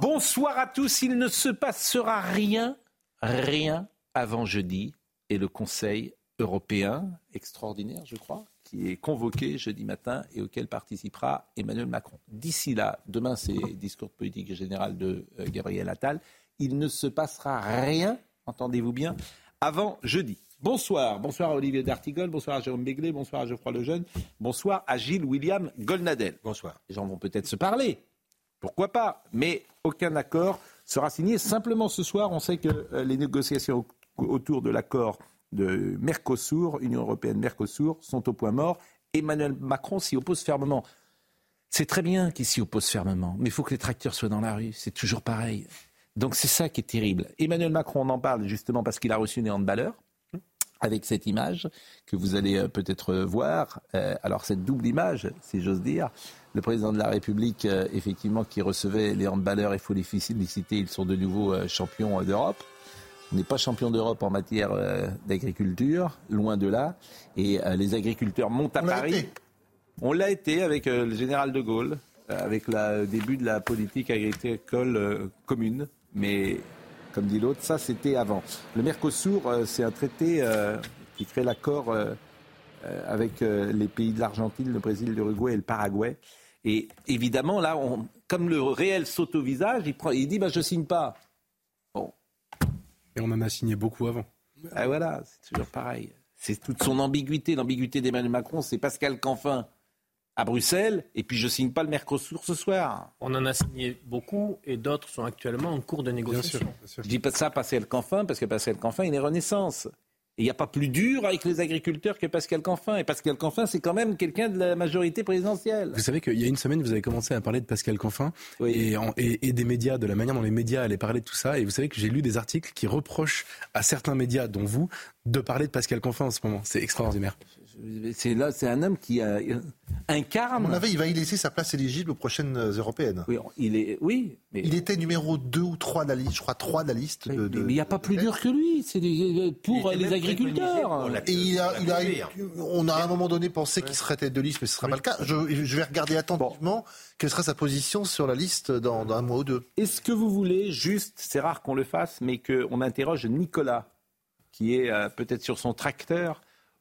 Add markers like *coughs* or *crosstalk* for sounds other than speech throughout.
Bonsoir à tous. Il ne se passera rien, rien avant jeudi et le Conseil européen extraordinaire, je crois, qui est convoqué jeudi matin et auquel participera Emmanuel Macron. D'ici là, demain c'est discours de politique générale de euh, Gabriel Attal, il ne se passera rien, entendez-vous bien, avant jeudi. Bonsoir, bonsoir à Olivier D'Artigol, bonsoir à Jérôme Béglé, bonsoir à Geoffroy Lejeune, bonsoir à Gilles William Golnadel. Bonsoir. Les gens vont peut-être se parler, pourquoi pas, mais aucun accord sera signé. Simplement ce soir, on sait que euh, les négociations au- autour de l'accord de Mercosur, Union européenne-Mercosur, sont au point mort. Emmanuel Macron s'y oppose fermement. C'est très bien qu'il s'y oppose fermement, mais il faut que les tracteurs soient dans la rue. C'est toujours pareil. Donc c'est ça qui est terrible. Emmanuel Macron, on en parle justement parce qu'il a reçu des handballeurs avec cette image que vous allez euh, peut-être voir. Euh, alors cette double image, si j'ose dire, le président de la République, euh, effectivement, qui recevait les handballeurs, il faut les féliciter, ils sont de nouveau euh, champions euh, d'Europe. On n'est pas champion d'Europe en matière euh, d'agriculture, loin de là. Et euh, les agriculteurs montent à On Paris. On l'a été avec euh, le général de Gaulle, euh, avec le début de la politique agricole euh, commune. Mais, comme dit l'autre, ça c'était avant. Le Mercosur, euh, c'est un traité euh, qui crée l'accord euh, avec les pays de l'Argentine, le Brésil, l'Uruguay et le Paraguay. Et évidemment, là, on- comme le réel saute au visage, il, prend, il dit bah, Je signe pas. Bon, Et on en a signé beaucoup avant. ah, voilà, c'est toujours pareil. C'est toute son ambiguïté. L'ambiguïté d'Emmanuel Macron, c'est Pascal Canfin à Bruxelles, et puis je signe pas le Mercosur ce soir. On en a signé beaucoup et d'autres sont actuellement en cours de Bien sûr. négociation. bien sûr. Je dis pas ça à Pascal Canfin, parce que Pascal Canfin, il est Renaissance. Et il n'y a pas plus dur avec les agriculteurs que Pascal Canfin. Et Pascal Canfin, c'est quand même quelqu'un de la majorité présidentielle. Vous savez qu'il y a une semaine, vous avez commencé à parler de Pascal Canfin Oui. et, en- et- et des médias, de la manière dont les médias allaient parler de tout ça. Et vous savez que j'ai lu des articles qui reprochent à certains médias, dont vous, de parler de Pascal Canfin en ce moment. C'est extraordinaire. C'est là, c'est un homme qui euh, À incarne. mon avis, il va y laisser sa place éligible aux prochaines euh, européennes. Oui, il est, oui, mais Il était numéro 2 ou 3 de la liste, je crois 3 de la liste. mais- de, de- mais il n'y a pas de- plus dur que lui. C'est des- pour les agriculteurs. Et il a, il a- on a à un moment donné pensé qu'il serait tête de liste, mais ce ne sera pas le cas. Je, je vais regarder attentivement quelle sera sa position sur la liste dans, dans un mois ou deux. Est-ce que vous voulez juste, c'est rare qu'on le fasse, mais qu'on interroge Nicolas, qui est euh, peut-être sur son tracteur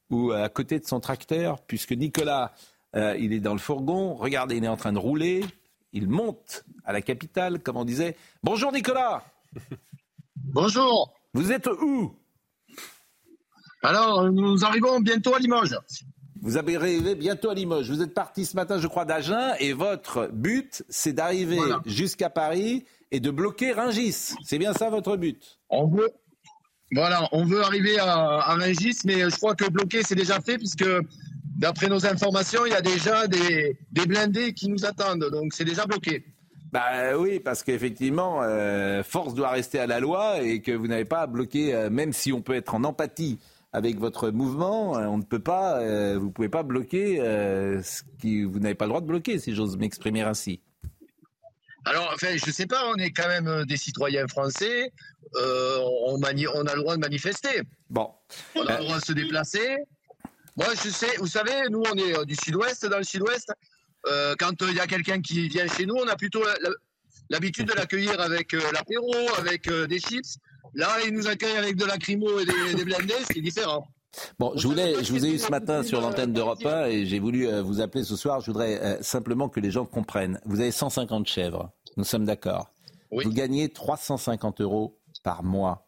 ou à côté de son tracteur, puisque Nicolas, euh, il est dans le fourgon, regardez, il est en train de rouler, il monte à la capitale, comme on disait. Bonjour Nicolas, Bonjour. vous êtes où? Alors, nous arrivons bientôt à Limoges. Vous arrivez bientôt à Limoges. Vous êtes parti ce matin, je crois, d'Agen, et votre but, c'est d'arriver Voilà. jusqu'à Paris et de bloquer Ringis. C'est bien ça votre but? On veut, voilà, on veut arriver à, à mais je crois que bloqué, c'est déjà fait, puisque d'après nos informations, il y a déjà des, blindés qui nous attendent. Donc, c'est déjà bloqué. Bah oui, parce qu'effectivement, euh, force doit rester à la loi et que vous n'avez pas à bloquer, euh, même si on peut être en empathie avec votre mouvement, euh, on ne peut pas, vous pouvez pas bloquer ce qui vous n'avez pas le droit de bloquer, si j'ose m'exprimer ainsi. Alors, enfin, je sais pas, on est quand même euh, des citoyens français. euh, on, mani- on a le droit de manifester. Bon, On a le droit de se déplacer. Moi, je sais, vous savez, nous, on est euh, du sud-ouest, dans le sud-ouest. Euh, quand euh, il y a quelqu'un qui vient chez nous, on a plutôt la- la- l'habitude de l'accueillir avec euh, l'apéro, avec euh, des chips. Là, il nous accueille avec de la crimo et des, des blindés, c'est différent. Bon, je, voulais, je vous ai eu ce matin sur l'antenne d'Europe 1 et j'ai voulu vous appeler ce soir. Je voudrais simplement que les gens comprennent. Vous avez 150 chèvres, nous sommes d'accord. Oui. Vous gagnez 350 euros par mois.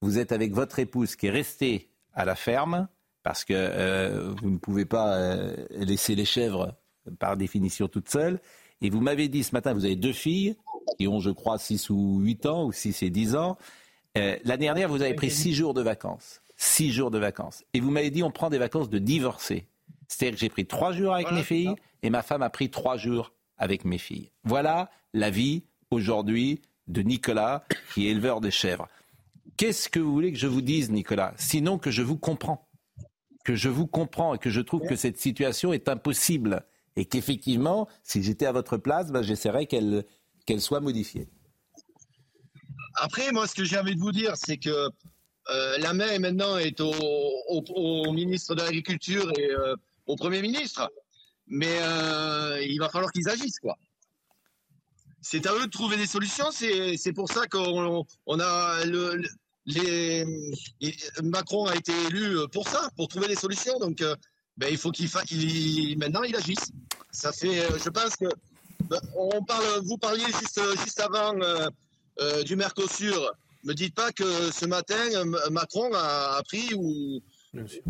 Vous êtes avec votre épouse qui est restée à la ferme parce que euh, vous ne pouvez pas euh, laisser les chèvres par définition toutes seules. Et vous m'avez dit ce matin, vous avez deux filles qui ont, je crois, 6 ou 8 ans, ou 6 et 10 ans. Euh, L'année dernière, vous avez pris 6 jours de vacances. 6 jours de vacances. Et vous m'avez dit, on prend des vacances de divorcés. C'est-à-dire que j'ai pris trois jours avec mes filles et ma femme a pris trois jours avec mes filles. Voilà la vie aujourd'hui de Nicolas, qui est éleveur de chèvres. Qu'est-ce que vous voulez que je vous dise, Nicolas? Sinon que je vous comprends. Que je vous comprends et que je trouve que cette situation est impossible. Et qu'effectivement, si j'étais à votre place, ben, j'essaierais qu'elle soit modifiée. Après, moi, ce que j'ai envie de vous dire, c'est que euh, la main maintenant est au, au, ministre de l'Agriculture et euh, au Premier ministre. Mais euh, il va falloir qu'ils agissent, quoi. C'est à eux de trouver des solutions. C'est pour ça qu'on on a le, les, Macron a été élu pour ça, pour trouver des solutions. Donc, ben, il faut qu'il qu maintenant il agisse. Ça fait, je pense que ben, on parle, vous parliez juste juste avant du Mercosur me dites pas que ce matin, Macron a appris ou,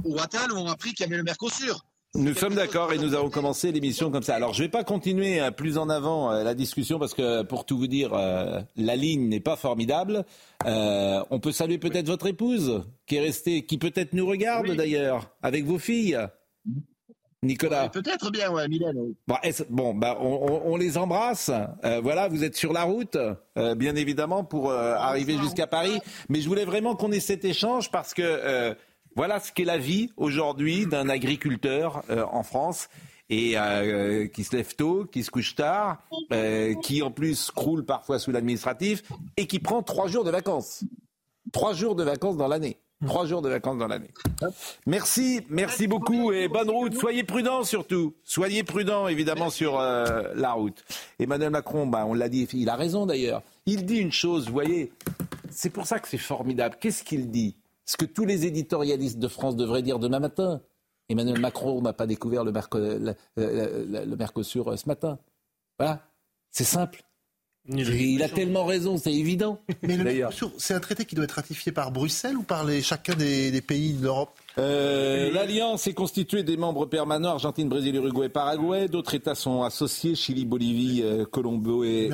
ou Attal ont appris qu'il y avait le Mercosur. Nous sommes d'accord et nous avons commencé l'émission comme ça. Alors je ne vais pas continuer euh, plus en avant euh, la discussion parce que pour tout vous dire, euh, la ligne n'est pas formidable. on peut saluer peut-être votre épouse qui est restée, qui peut-être nous regarde d'ailleurs avec vos filles. Nicolas. Peut-être bien, ouais, Mylène. Bon, bon bah, on, les embrasse. Euh, voilà, vous êtes sur la route, euh, bien évidemment, pour euh, arriver jusqu'à Paris. Mais je voulais vraiment qu'on ait cet échange parce que voilà ce qu'est la vie aujourd'hui d'un agriculteur en France et qui se lève tôt, qui se couche tard, qui en plus croule parfois sous l'administratif et qui prend trois jours de vacances. Trois jours de vacances dans l'année. Trois jours de vacances dans l'année. Merci, merci beaucoup et bonne route. Soyez prudents surtout. Soyez prudents évidemment sur euh, la route. Emmanuel Macron, bah, on l'a dit, il a raison d'ailleurs. Il dit une chose, vous voyez, c'est pour ça que c'est formidable. Qu'est-ce qu'il dit? Ce que tous les éditorialistes de France devraient dire demain matin. Emmanuel Macron n'a pas découvert le, le Mercosur euh, ce matin. Voilà, c'est simple. Il a tellement raison, c'est évident. Mais c'est un traité qui doit être ratifié par Bruxelles ou par les, chacun des, pays de l'Europe euh, L'Alliance est constituée des membres permanents Argentine, Brésil, Uruguay, Paraguay. D'autres États sont associés Chili, Bolivie, euh, Colombie,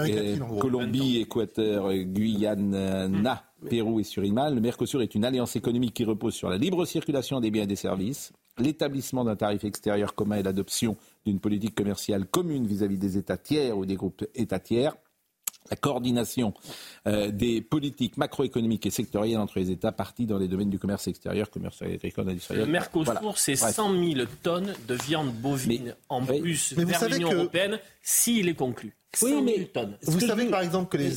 Équateur, Guyana, Pérou et Suriname. Le Mercosur est une alliance économique qui repose sur la libre circulation des biens et des services, l'établissement d'un tarif extérieur commun et l'adoption d'une politique commerciale commune vis à -vis des États tiers ou des groupes États tiers la coordination euh, des politiques macroéconomiques et sectorielles entre les États partis dans les domaines du commerce extérieur, commerce agricole, industriel. Le Mercosur, c'est 100 000 tonnes de viande bovine en plus mais vers l'Union européenne s'il est conclu. 100 000 tonnes. Vous savez par exemple que les,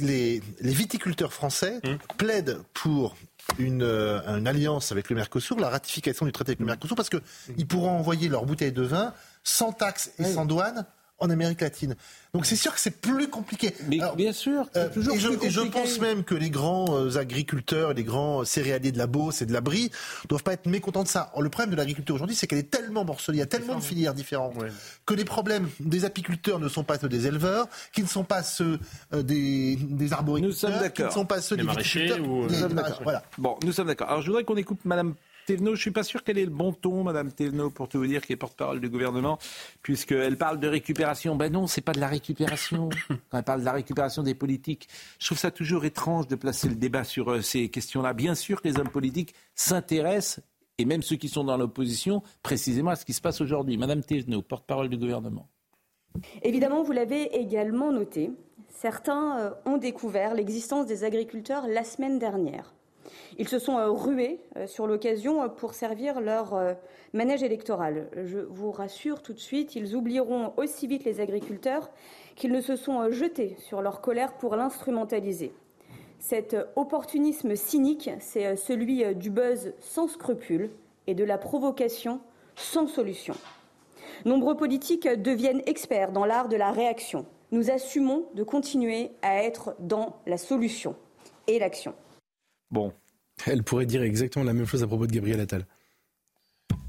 les, les viticulteurs français hum. plaident pour une, euh, une, alliance avec le Mercosur, la ratification du traité avec le hum. Mercosur, parce qu'ils pourront envoyer leurs bouteilles de vin sans taxes et sans douane en Amérique latine. Donc c'est sûr que c'est plus compliqué. Mais bien sûr, c'est euh, toujours et je, plus compliqué. je pense même que les grands euh, agriculteurs, les grands céréaliers de la Beauce et de la Brie doivent pas être mécontents de ça. Le problème de l'agriculture aujourd'hui, c'est qu'elle est tellement morcelée, il y a tellement de filières différentes, que les problèmes des apiculteurs ne sont pas ceux des éleveurs, qui ne sont pas ceux euh, des, des arboriculteurs, qui ne sont pas ceux des viticulteurs. Ou... voilà. Bon, nous sommes d'accord. Alors je voudrais qu'on écoute Madame Thévenot, je suis pas sûr qu'elle ait le bon ton, Madame Thévenot, pour tout vous dire, qui est porte-parole du gouvernement, puisqu'elle parle de récupération. Ben non, c'est pas de la récupération. *laughs* Quand elle parle de la récupération des politiques, je trouve ça toujours étrange de placer le débat sur euh, ces questions-là. Bien sûr que les hommes politiques s'intéressent, et même ceux qui sont dans l'opposition, précisément à ce qui se passe aujourd'hui. Madame Thévenot, porte-parole du gouvernement. Évidemment, vous l'avez également noté, certains euh, ont découvert l'existence des agriculteurs la semaine dernière. Ils se sont euh, rués euh, sur l'occasion euh, pour servir leur manège électoral. Je vous rassure tout de suite, ils oublieront aussi vite les agriculteurs qu'ils ne se sont jetés sur leur colère pour l'instrumentaliser. Cet opportunisme cynique, c'est celui du buzz sans scrupules et de la provocation sans solution. Nombreux politiques deviennent experts dans l'art de la réaction. Nous assumons de continuer à être dans la solution et l'action. Bon, elle pourrait dire exactement la même chose à propos de Gabriel Attal.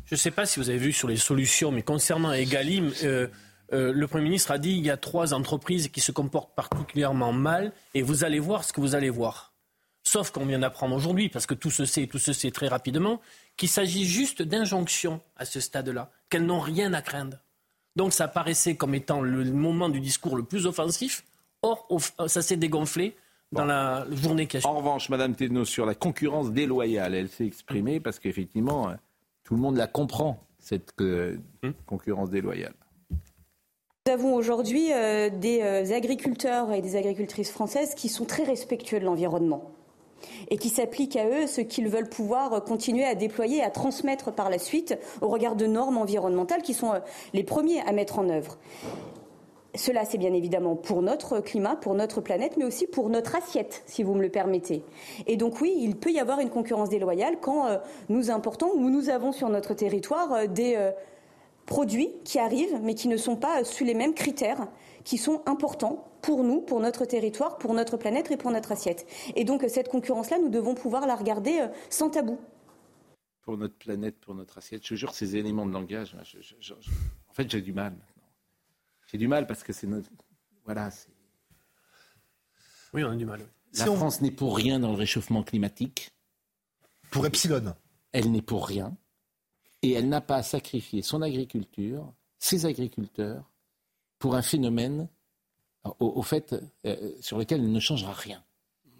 Je ne sais pas si vous avez vu sur les solutions, mais concernant Egalim, euh, euh, le Premier ministre a dit qu'il y a trois entreprises qui se comportent particulièrement mal, et vous allez voir ce que vous allez voir. Sauf qu'on vient d'apprendre aujourd'hui, parce que tout se sait, tout se sait très rapidement, qu'il s'agit juste d'injonctions à ce stade-là, qu'elles n'ont rien à craindre. Donc ça paraissait comme étant le moment du discours le plus offensif. Or, ça s'est dégonflé dans la journée qui En revanche, Madame Thévenot, sur la concurrence déloyale, elle s'est exprimée parce qu'effectivement, euh, tout le monde la comprend, cette euh, hmm. concurrence déloyale. Nous avons aujourd'hui euh, des euh, agriculteurs et des agricultrices françaises qui sont très respectueux de l'environnement et qui s'appliquent à eux ce qu'ils veulent pouvoir continuer à déployer et à transmettre par la suite au regard de normes environnementales qui sont les premiers à mettre en œuvre. Cela, c'est bien évidemment pour notre climat, pour notre planète, mais aussi pour notre assiette, si vous me le permettez. Et donc oui, il peut y avoir une concurrence déloyale quand euh, nous importons ou nous avons sur notre territoire euh, des euh, produits qui arrivent, mais qui ne sont pas sous les mêmes critères, qui sont importants pour nous, pour notre territoire, pour notre planète et pour notre assiette. Et donc cette concurrence-là, nous devons pouvoir la regarder sans tabou. Pour notre planète, pour notre assiette, je jure, ces éléments de langage, en fait, j'ai du mal. J'ai du mal parce que c'est notre. Voilà. Oui, on a du mal. La France n'est pour rien dans le réchauffement climatique. Pour Epsilon. Elle n'est pour rien. Et elle n'a pas à sacrifier son agriculture, ses agriculteurs, pour un phénomène, au, fait, euh, sur lequel elle ne changera rien.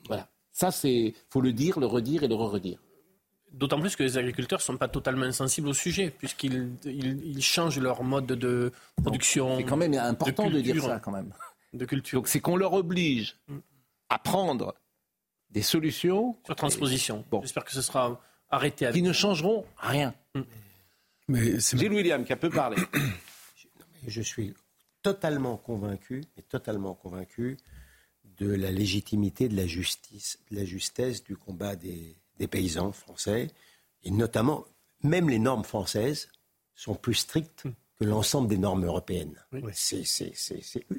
Voilà. Ça, c'est, faut le dire, le redire et le re-redire. D'autant plus que les agriculteurs ne sont pas totalement insensibles au sujet, puisqu'ils ils, changent leur mode de production. C'est quand même important de, dire ça, quand même. De culture. Donc c'est qu'on leur oblige à prendre des solutions. Sur transposition. Bon. J'espère que ce sera arrêté. Avec qui ne changeront rien. Mm. Mais Gilles William qui a peu parlé. *coughs* Je suis totalement convaincu, et totalement convaincu de la légitimité, de la justice, de la justesse du combat des, des paysans français, et notamment, même les normes françaises sont plus strictes que l'ensemble des normes européennes.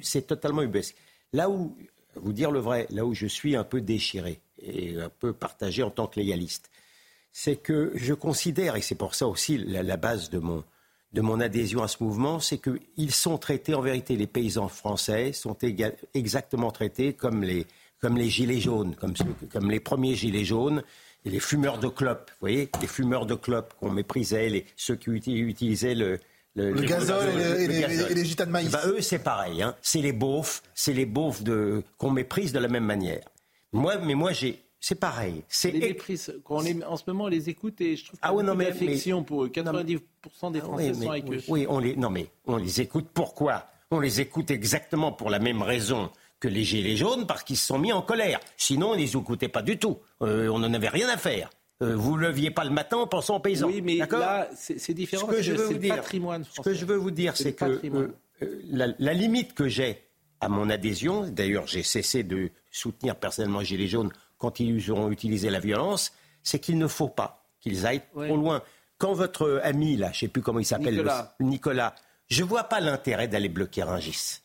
C'est totalement ubesque. Là où, vous dire le vrai, là où je suis un peu déchiré et un peu partagé en tant que légaliste, c'est que je considère, et c'est pour ça aussi la, base de mon, de mon adhésion à ce mouvement, c'est qu'ils sont traités, en vérité, les paysans français sont exactement traités comme les, comme les gilets jaunes, comme, comme les premiers gilets jaunes et les fumeurs de clopes, vous voyez, les fumeurs de clopes qu'on méprisait, les, ceux qui utilisaient le, le, gazole, et, les, gitans de maïs. Bah, eux, c'est pareil. Hein. C'est les beaufs, c'est les beaufs de, qu'on méprise de la même manière. Moi, mais moi, j'ai, c'est pareil. C'est les Quand on en ce moment, on les écoute et je trouve qu'il y a ah, affection pour eux. 90% des ah Français sont avec eux. Oui, on les, non mais on les écoute pourquoi? On les écoute exactement pour la même raison que les Gilets jaunes parce qu'ils se sont mis en colère. Sinon, on ne les écoutait pas du tout. Euh, on n'en avait rien à faire. Euh, vous ne leviez pas le matin en pensant aux paysans. Oui, mais là, c'est différent. Ce que, je veux vous dire, patrimoine Ce que je veux vous dire, c'est que euh, la, limite que j'ai à mon adhésion, d'ailleurs j'ai cessé de soutenir personnellement les Gilets jaunes quand ils auront utilisé la violence, c'est qu'il ne faut pas qu'ils aillent trop loin. Quand votre ami, là, je ne sais plus comment il s'appelle, Nicolas. Nicolas, je ne vois pas l'intérêt d'aller bloquer Rungis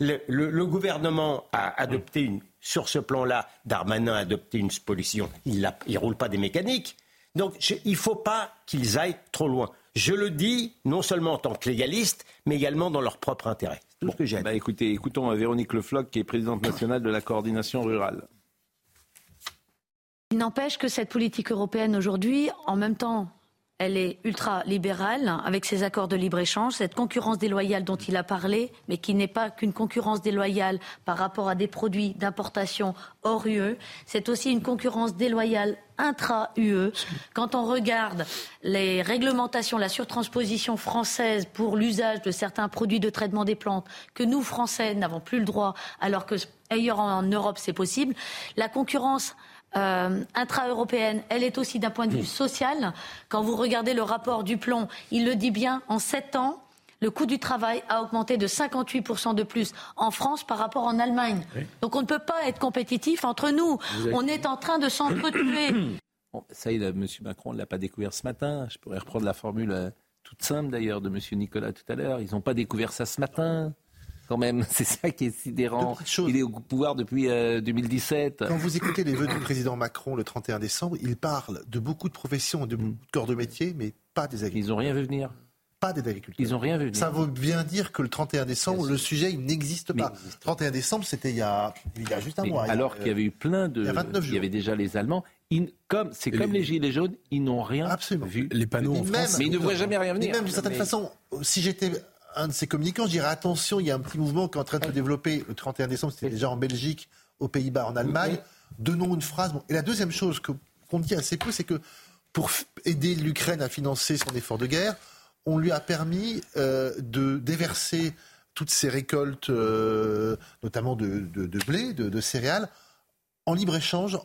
le, gouvernement a adopté une, sur ce plan-là, Darmanin a adopté une position. Il ne roule pas des mécaniques. Donc il ne faut pas qu'ils aillent trop loin. Je le dis non seulement en tant que légaliste, mais également dans leur propre intérêt. Tout ce que j'ai. Bah, écoutez, écoutons Véronique Lefloc, qui est présidente nationale de la coordination rurale. Il n'empêche que cette politique européenne aujourd'hui, en même temps elle est ultra-libérale avec ses accords de libre-échange, cette concurrence déloyale dont il a parlé, mais qui n'est pas qu'une concurrence déloyale par rapport à des produits d'importation hors UE, c'est aussi une concurrence déloyale intra-UE. Quand on regarde les réglementations, la surtransposition française pour l'usage de certains produits de traitement des plantes, que nous, Français, n'avons plus le droit, alors que ailleurs en Europe, c'est possible, la concurrence euh, intra-européenne, elle est aussi d'un point de vue social. Quand vous regardez le rapport du plomb, il le dit bien, en sept ans, le coût du travail a augmenté de 58% de plus en France par rapport en Allemagne. Donc on ne peut pas être compétitif entre nous. On est en train de s'entretuer. *coughs* Bon, ça, il M. Macron ne l'a pas découvert ce matin. Je pourrais reprendre la formule euh, toute simple d'ailleurs de M. Nicolas tout à l'heure. Ils n'ont pas découvert ça ce matin quand même. *laughs* C'est ça qui est sidérant. Il est au pouvoir depuis 2017. Euh, quand vous écoutez les vœux du président Macron le 31 décembre, il parle de beaucoup de professions, de mm. corps de métier, mais pas des agriculteurs. Ils n'ont rien vu venir. Pas des agriculteurs. Ils n'ont rien vu venir. Ça veut bien dire que le 31 décembre, le sujet, il n'existe pas. Le 31 décembre, c'était il, y a, il y a juste un mois. Alors qu'il y avait eu plein de. Il y a 29 jours. Il y avait déjà les Allemands. comme c'est comme les... gilets jaunes, ils n'ont rien vu. Les panneaux en France. mais ils ne voient jamais rien venir. même d'une certaine façon, si j'étais un de ses communicants, je dirais attention, il y a un petit mouvement qui est en train de se développer le 31 décembre, c'était déjà en Belgique, aux Pays-Bas, en Allemagne. Donnons une phrase. Et la deuxième chose qu'on dit assez peu, c'est que pour aider l'Ukraine à financer son effort de guerre, on lui a permis euh, de déverser toutes ces récoltes, euh, notamment de, blé, de, céréales, en libre-échange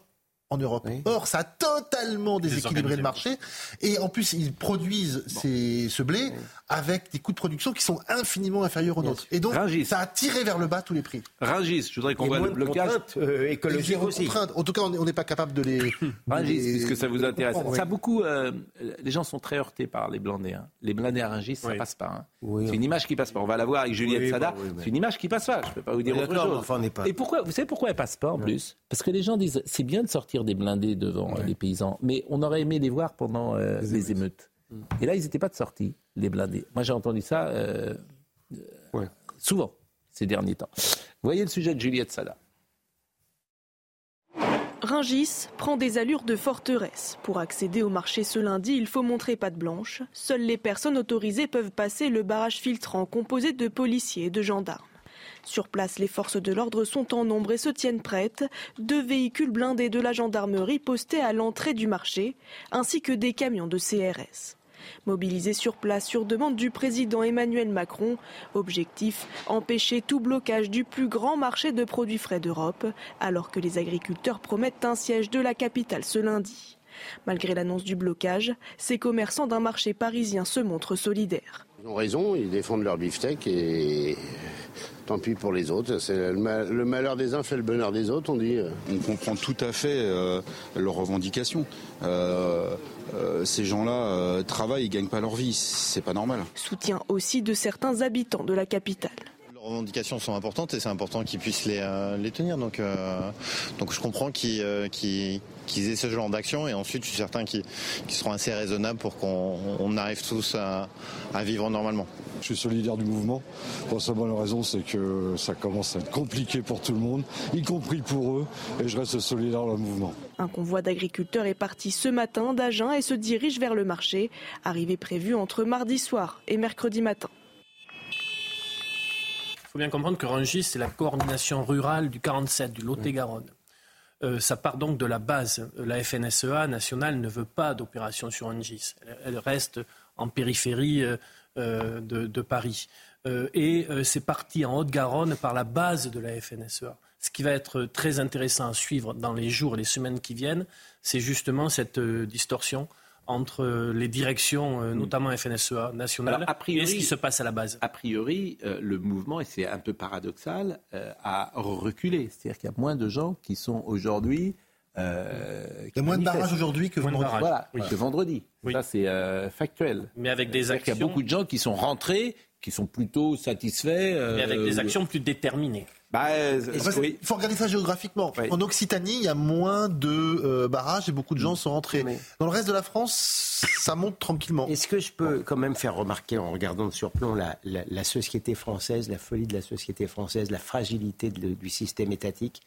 en Europe. Or, ça a totalement déséquilibré le marché. Et en plus, ils produisent ce blé avec des coûts de production qui sont infiniment inférieurs aux nôtres. Et donc, ça a tiré vers le bas tous les prix. Rangis, je voudrais qu'on voit le blocage. Euh, écologique aussi. En tout cas, on n'est pas capable de les. *laughs* Rangis, puisque ça vous intéresse. Ça beaucoup. Euh, les gens sont très heurtés par les blindés. Hein. Les blindés à Rangis, ça passe pas. Hein. C'est une image qui passe pas. On va la voir avec Juliette Sada. C'est une image qui passe pas. Je peux pas vous dire autre chose. Et pourquoi Vous savez pourquoi elle passe pas en plus? Parce que les gens disent c'est bien de sortir des blindés devant les paysans, mais on aurait aimé les voir pendant euh, les émeutes. Mm. Et là, ils n'étaient pas de sortie, les blindés. Moi, j'ai entendu ça euh, souvent ces derniers temps. Vous voyez le sujet de Juliette Sada. Ringis prend des allures de forteresse. Pour accéder au marché ce lundi, il faut montrer patte blanche. Seules les personnes autorisées peuvent passer le barrage filtrant composé de policiers et de gendarmes. Sur place, les forces de l'ordre sont en nombre et se tiennent prêtes. Deux véhicules blindés de la gendarmerie postés à l'entrée du marché, ainsi que des camions de CRS. Mobilisés sur place sur demande du président Emmanuel Macron, objectif empêcher tout blocage du plus grand marché de produits frais d'Europe, alors que les agriculteurs promettent un siège de la capitale ce lundi. Malgré l'annonce du blocage, ces commerçants d'un marché parisien se montrent solidaires. Ils ont raison, ils défendent leur beefsteak et tant pis pour les autres. C'est le, malheur des uns fait le bonheur des autres, on dit. On comprend tout à fait euh, leurs revendications. Euh, euh, ces gens-là travaillent, ils gagnent pas leur vie, c'est pas normal. Soutien aussi de certains habitants de la capitale revendications sont importantes et c'est important qu'ils puissent les, euh, les tenir. Donc, euh, donc je comprends qu'ils euh, aient ce genre d'action et ensuite je suis certain qu'ils seront assez raisonnables pour qu'on arrive tous à, vivre normalement. Je suis solidaire du mouvement. Pour la bonne raison, c'est que ça commence à être compliqué pour tout le monde, y compris pour eux, et je reste solidaire le mouvement. Un convoi d'agriculteurs est parti ce matin d'Agen et se dirige vers le marché, arrivée prévue entre mardi soir et mercredi matin faut bien comprendre que Rungis, c'est la coordination rurale du 47, du Lot-et-Garonne. Euh, ça part donc de la base. La FNSEA nationale ne veut pas d'opération sur Rungis. Elle, reste en périphérie euh, euh, de, Paris. et c'est parti en Haute-Garonne par la base de la FNSEA. Ce qui va être très intéressant à suivre dans les jours et les semaines qui viennent, c'est justement cette distorsion entre les directions, euh, notamment FNSEA nationale, et ce qui se passe à la base A priori, euh, le mouvement, et c'est un peu paradoxal, euh, a reculé. C'est-à-dire qu'il y a moins de gens qui sont aujourd'hui. Il y a moins de barrages aujourd'hui que vendredi. Voilà, que vendredi. Ça, c'est factuel. Mais avec des actions. Il y a beaucoup de gens qui sont rentrés, qui sont plutôt satisfaits. Mais avec des actions plus déterminées. Bah, il faut regarder ça géographiquement. En Occitanie, il y a moins de euh, barrages et beaucoup de gens sont rentrés. Dans le reste de la France, ça monte tranquillement. Est-ce que je peux quand même faire remarquer, en regardant de surplomb, la, la, société française, la folie de la société française, la fragilité du système étatique?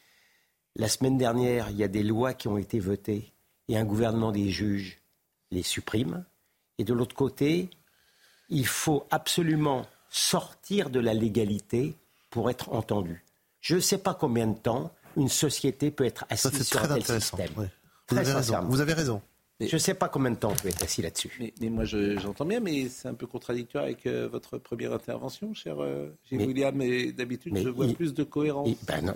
La semaine dernière, il y a des lois qui ont été votées et un gouvernement des juges les supprime. Et de l'autre côté, il faut absolument sortir de la légalité pour être entendu. Je ne sais pas combien de temps une société peut être assise sur un tel système. Vous, avez raison. Vous avez raison. je ne sais pas combien de temps on peut être assis là-dessus. Mais, moi, j'entends bien, mais c'est un peu contradictoire avec euh, votre première intervention, cher euh, William. Mais d'habitude, je vois plus de cohérence. ben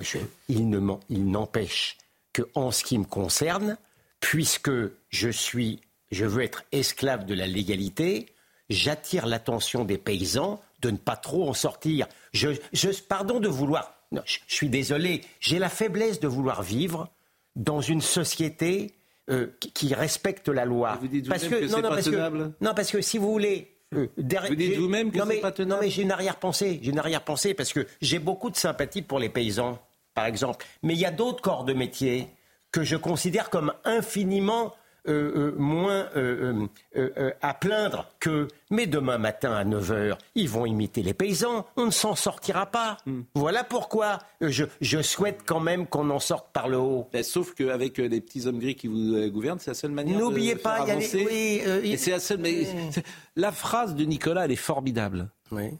il n'empêche que, en ce qui me concerne, puisque je suis, je veux être esclave de la légalité, j'attire l'attention des paysans de ne pas trop en sortir. Je, je pardon de vouloir je, suis désolé, j'ai la faiblesse de vouloir vivre dans une société euh, qui, respecte la loi. Vous dites parce que, non, non, parce que, non, parce que si vous voulez. Euh, vous dites vous-même que c'est pas tenable. Non, mais j'ai une arrière-pensée. J'ai une arrière-pensée parce que j'ai beaucoup de sympathie pour les paysans, par exemple. Mais il y a d'autres corps de métier que je considère comme infiniment euh, euh, moins euh, à plaindre que mais demain matin à 9h, ils vont imiter les paysans, on ne s'en sortira pas. Hmm. Voilà pourquoi je, souhaite quand même qu'on en sorte par le haut. Ben, sauf qu'avec les petits hommes gris qui vous gouvernent, c'est la seule manière N'oubliez pas, faire avancer. oui, c'est la seule. Mais, la phrase de Nicolas, elle est formidable. Oui.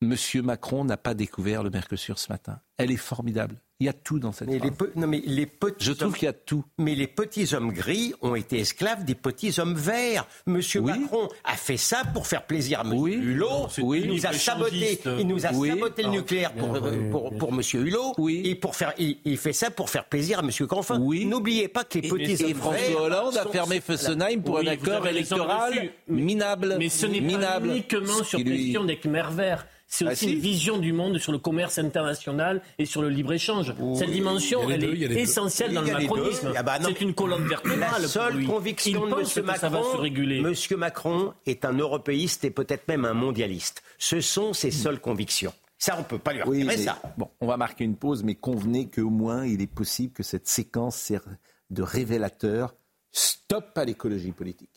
Monsieur Macron n'a pas découvert le Mercosur ce matin. elle est formidable. Il y a tout dans cette Mais phrase. les, pe- non, mais les petits Je trouve hommes- qu'il y a tout. Mais les petits hommes gris ont été esclaves des petits hommes verts. Monsieur Oui. Macron a fait ça pour faire plaisir à Monsieur Oui. Hulot. Oui. Il nous a saboté, il nous a Oui. saboté le Ah, nucléaire pour, pour, pour Monsieur Hulot. Oui. Et pour faire, il, il fait ça pour faire plaisir à Monsieur Canfin. Oui. N'oubliez pas que les petits Et hommes François verts Hollande a fermé Fessenheim pour Oui, un accord électoral minable. Mais ce n'est pas uniquement sur question des Khmer verts. C'est Ah, aussi si. une vision du monde sur le commerce international et sur le libre-échange. Cette dimension, elle deux, est essentielle dans le macronisme. Ah bah. C'est une colonne vertébrale. La pour seule lui. conviction Il de pense M. que ça va Macron, se réguler. Monsieur Macron est un européiste et peut-être même un mondialiste. Ce sont ses seules convictions. Ça, on peut pas lui Oui, retirer mais- ça. Bon, on va marquer une pause, mais convenez qu'au moins il est possible que cette séquence sert de révélateur. Stop à l'écologie politique.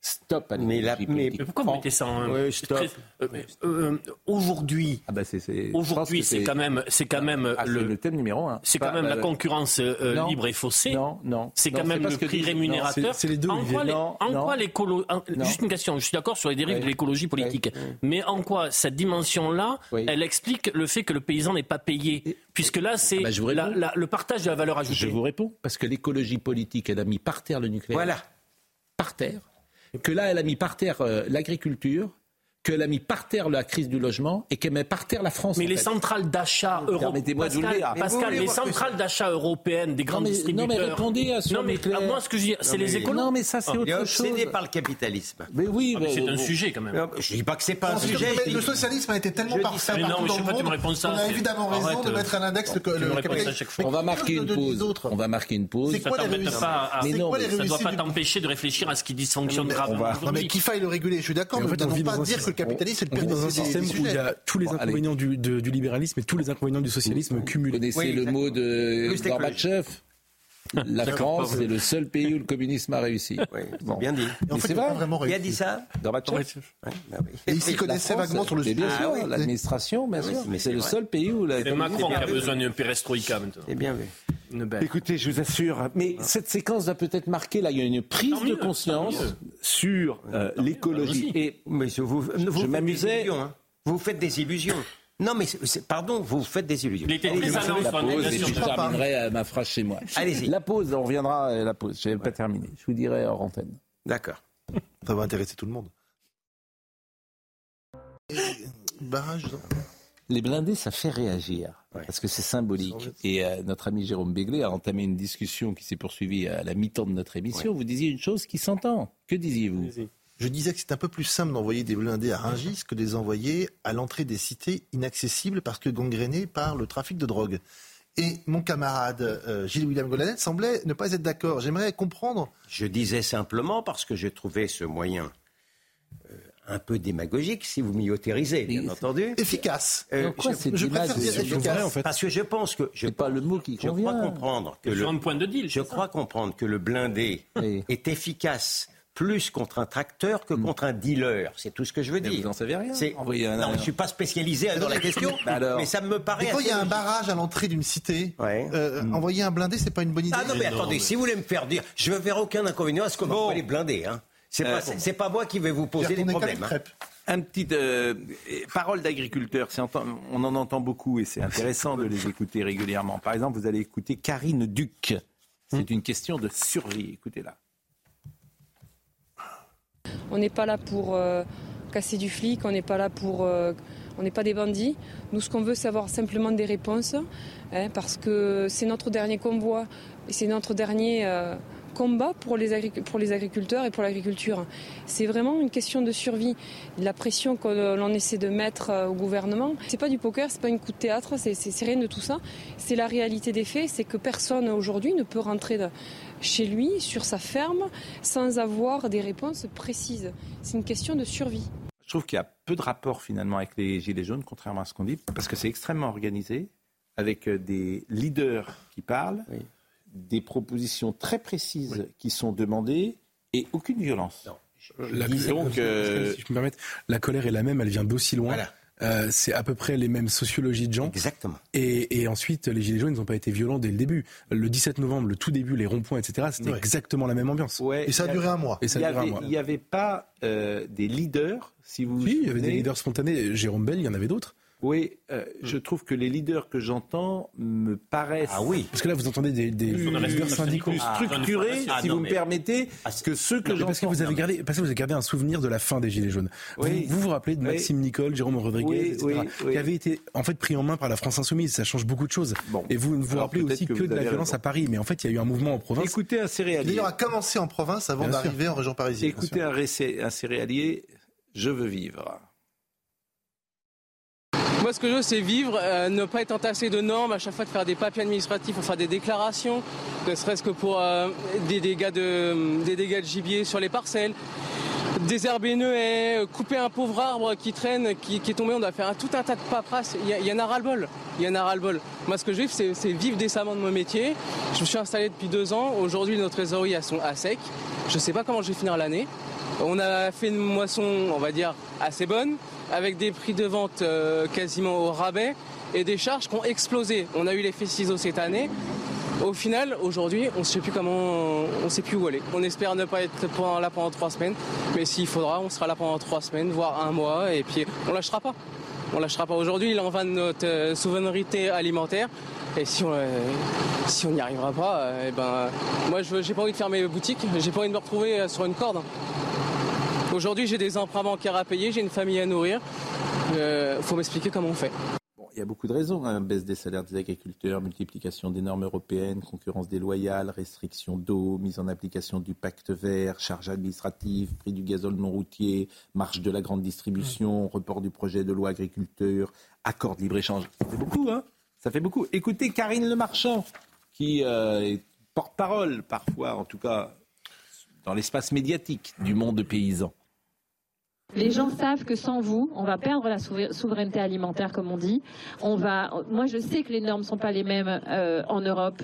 Stop à Mais l'écologie la- mais- politique. Mais pourquoi vous mettez ça en... Oui, stop. Très- euh, euh, Aujourd'hui, Ah bah c'est, quand même, c'est quand même Ah, c'est le, le thème numéro un. c'est Pas- quand même la euh, concurrence euh, non. libre et faussée. Non, non. C'est Non, quand même le prix rémunérateur. c'est- les deux, En quoi, les- Non, en non. quoi l'écolo... en- Non. Juste une question, je suis d'accord sur les dérives de l'écologie politique. Mais en quoi cette dimension-là, Oui. elle explique le fait que le paysan n'est pas payé? Puisque là, c'est Ah bah, le partage de la valeur ajoutée. Je vous réponds. Parce que l'écologie politique, elle a mis par terre le nucléaire. Voilà. Par terre. Que là, elle a mis par terre euh, l'agriculture. Qu'elle a mis par terre la crise du logement. Et qu'elle met par terre la France. Mais les fait. centrales d'achat européennes, Pascal, Pascal, les centrales d'achat européennes des grands mais- distributeurs. non, mais répondez à ce Non, mais moi, ce que je dis, c'est les écolos. Non, mais ça, c'est Ah. Autre chose. obsédé par le capitalisme. Mais oui, Ah, mais c'est un sujet quand même. Je dis pas que c'est pas un sujet. le- socialisme a été tellement parfait partout mais je dans sais le pas, tu me monde réponds ça, qu'on a c'est- évidemment raison de euh, mettre à l'index le, capitalisme. On va marquer une pause. On va marquer une pause. C'est Ça C'est Ça doit pas t'empêcher de réfléchir à ce qui dysfonctionne on Non, mais qu'il faille le réguler, je suis d'accord, mais on dans pas un dire que capitalisme est On le pire dans un système où il y a tous les Bon, inconvénients du, de- du libéralisme et tous les inconvénients du socialisme Vous cumulés. connaissez Oui, le mot de. Gorbatchev? La France, c'est le seul pays où le communisme a réussi. Oui, Bon. bien dit. Et en Mais fait, c'est il vrai. vraiment Qui a dit ça Gorbatchev bah oui. Et il s'y connaissait France, vaguement sur le sujet. bien Ah sûr, oui. l'administration, bien sûr. mais c'est le vrai. seul pays où la C'est Macron qui a besoin d'une perestroïka maintenant. C'est bien vu. Écoutez, je vous assure, mais cette séquence va peut-être marquer, là, il y a une prise mieux, de conscience sur euh, l'écologie. allons-y. Et Mais je vous, vous des m'amusais. hein. Vous faites des illusions. Non, mais pardon, vous faites des illusions. Allant, la pause, et puis je terminerai euh, ma phrase chez moi. Allez-y. La pause, on reviendra à la pause. Je n'avais pas terminé. Je vous dirai hors antenne. D'accord. Ça va intéresser tout le monde. Barrage. Les blindés, ça fait réagir, Ouais. parce que c'est symbolique. Et euh, notre ami Jérôme Béglé a entamé une discussion qui s'est poursuivie à la mi-temps de notre émission. Vous disiez une chose qui s'entend. Que disiez-vous? Je disais que c'est un peu plus simple d'envoyer des blindés à Rungis que de les envoyer à l'entrée des cités inaccessibles parce que gangrénées par le trafic de drogue. Et mon camarade euh, Gilles-William Golanet semblait ne pas être d'accord. J'aimerais comprendre. Je disais simplement parce que j'ai trouvé ce moyen euh, un peu démagogique, si vous m'y autorisez, bien entendu. Efficace. Euh, Pourquoi je- préfère dire efficace. vrai, en fait. Parce que je pense que je, pas le mot qui je convient. crois comprendre que le, point de deal. je crois comprendre que le blindé Oui. est efficace plus contre un tracteur que contre un dealer. C'est tout ce que je veux Mais dire. vous n'en savez rien. Un- Non, je suis pas spécialisé dans la question, *laughs* Bah alors. mais ça me paraît. Des fois, il y a un barrage à l'entrée d'une cité. Ouais. Euh, Envoyer un blindé, c'est pas une bonne idée. Ah non, mais attendez, si vous voulez me faire dire, je ne verrai aucun inconvénient à ce qu'on m'envoie les blindés. Hein. C'est Euh, pas, c'est pas moi qui vais vous poser Faire des problèmes. hein. Un petit euh, parole d'agriculteur, on en entend beaucoup et c'est intéressant de les écouter régulièrement. Par exemple, vous allez écouter Karine Duc. C'est une question de survie. Écoutez-la. On n'est pas là pour euh, casser du flic, on n'est pas là pour. euh, on n'est pas des bandits. Nous, ce qu'on veut, c'est avoir simplement des réponses, hein, parce que c'est notre dernier convoi c'est notre dernier euh, combat pour les, agriculteurs et pour l'agriculture. C'est vraiment une question de survie. La pression que l'on essaie de mettre au gouvernement, c'est pas du poker, c'est pas une coup de théâtre, c'est- rien de tout ça. C'est la réalité des faits, c'est que personne aujourd'hui ne peut rentrer chez lui, sur sa ferme, sans avoir des réponses précises. C'est une question de survie. Je trouve qu'il y a peu de rapport finalement avec les Gilets jaunes, contrairement à ce qu'on dit, parce que c'est extrêmement organisé, avec euh, des leaders qui parlent, Oui. des propositions très précises qui sont demandées et aucune violence. La, Donc, euh, si je peux me permettre, la colère est la même, elle vient d'aussi loin. Voilà. Euh, c'est à peu près les mêmes sociologies de gens. Exactement. Et, et ensuite, les Gilets jaunes n'ont pas été violents dès le début. Le 17 novembre, le tout début, les ronds-points, etc., c'était Ouais. exactement la même ambiance. Ouais, Et ça a duré un mois. Et ça il a n'y duré un avait, mois. il y avait pas euh, des leaders, si vous Si, il y avait des leaders spontanés. Jérôme Bell, il y en avait d'autres. Oui, euh, je trouve que les leaders que j'entends me paraissent. Ah oui. Parce que là, vous entendez des, des plus, leaders syndicaux. plus structurés, Ah, si non, vous mais- me permettez, que ceux que mais parce que j'entends. vous avez gardé, parce que vous avez gardé un souvenir de la fin des Gilets jaunes. Oui. Vous, vous vous rappelez de Oui. Maxime Nicole, Jérôme Rodriguez, Oui, etc., oui, oui. qui avait été en fait pris en main par la France insoumise. Ça change beaucoup de choses. Et vous ne vous rappelez aussi que de la violence raison. à Paris. Mais en fait, il y a eu un mouvement en province. Écoutez un céréalier. d'ailleurs a commencé en province avant d'arriver en région parisienne. Écoutez un céréalier, je veux vivre. Moi, ce que je veux, c'est vivre, euh, ne pas être entassé de normes, à chaque fois de faire des papiers administratifs, pour faire des déclarations, ne serait-ce que pour euh, des, dégâts de, des dégâts de gibier sur les parcelles, désherber une haie, euh, couper un pauvre arbre qui traîne, qui, est tombé, on doit faire tout un tas de paperasses. Il y, en a ras-le-bol. Il y en a ras-le-bol. Moi, ce que je veux, c'est vivre décemment de mon métier. Je me suis installé depuis deux ans. Aujourd'hui, nos trésoreries sont à sec. Je ne sais pas comment je vais finir l'année. On a fait une moisson, on va dire, assez bonne, avec des prix de vente euh, quasiment au rabais et des charges qui ont explosé. On a eu l'effet ciseau cette année. Au final, aujourd'hui, on ne sait plus comment, on sait plus où aller. On espère ne pas être là pendant trois semaines, mais s'il faudra, on sera là pendant trois semaines, voire un mois, et puis on lâchera pas. On lâchera pas aujourd'hui. Il en va de notre euh, souveraineté alimentaire. Et si on euh, si on n'y arrivera pas, eh ben, moi, je j'ai pas envie de fermer mes boutiques. J'ai pas envie de me retrouver sur une corde. Aujourd'hui, j'ai des emprunts bancaires à payer, j'ai une famille à nourrir. Euh, faut m'expliquer comment on fait. Bon, il y a beaucoup de raisons. hein. Baisse des salaires des agriculteurs, multiplication des normes européennes, concurrence déloyale, restriction d'eau, mise en application du pacte vert, charges administratives, prix du gazole non routier, marche de la grande distribution, report du projet de loi agriculteur, accord de libre-échange. Ça fait beaucoup, hein Ça fait beaucoup. Écoutez Karine Le Marchand, qui euh, est porte-parole parfois, en tout cas dans l'espace médiatique du monde paysan. Les gens savent que sans vous, on va perdre la souver- souveraineté alimentaire, comme on dit. On va, moi, je sais que les normes sont pas les mêmes euh, en Europe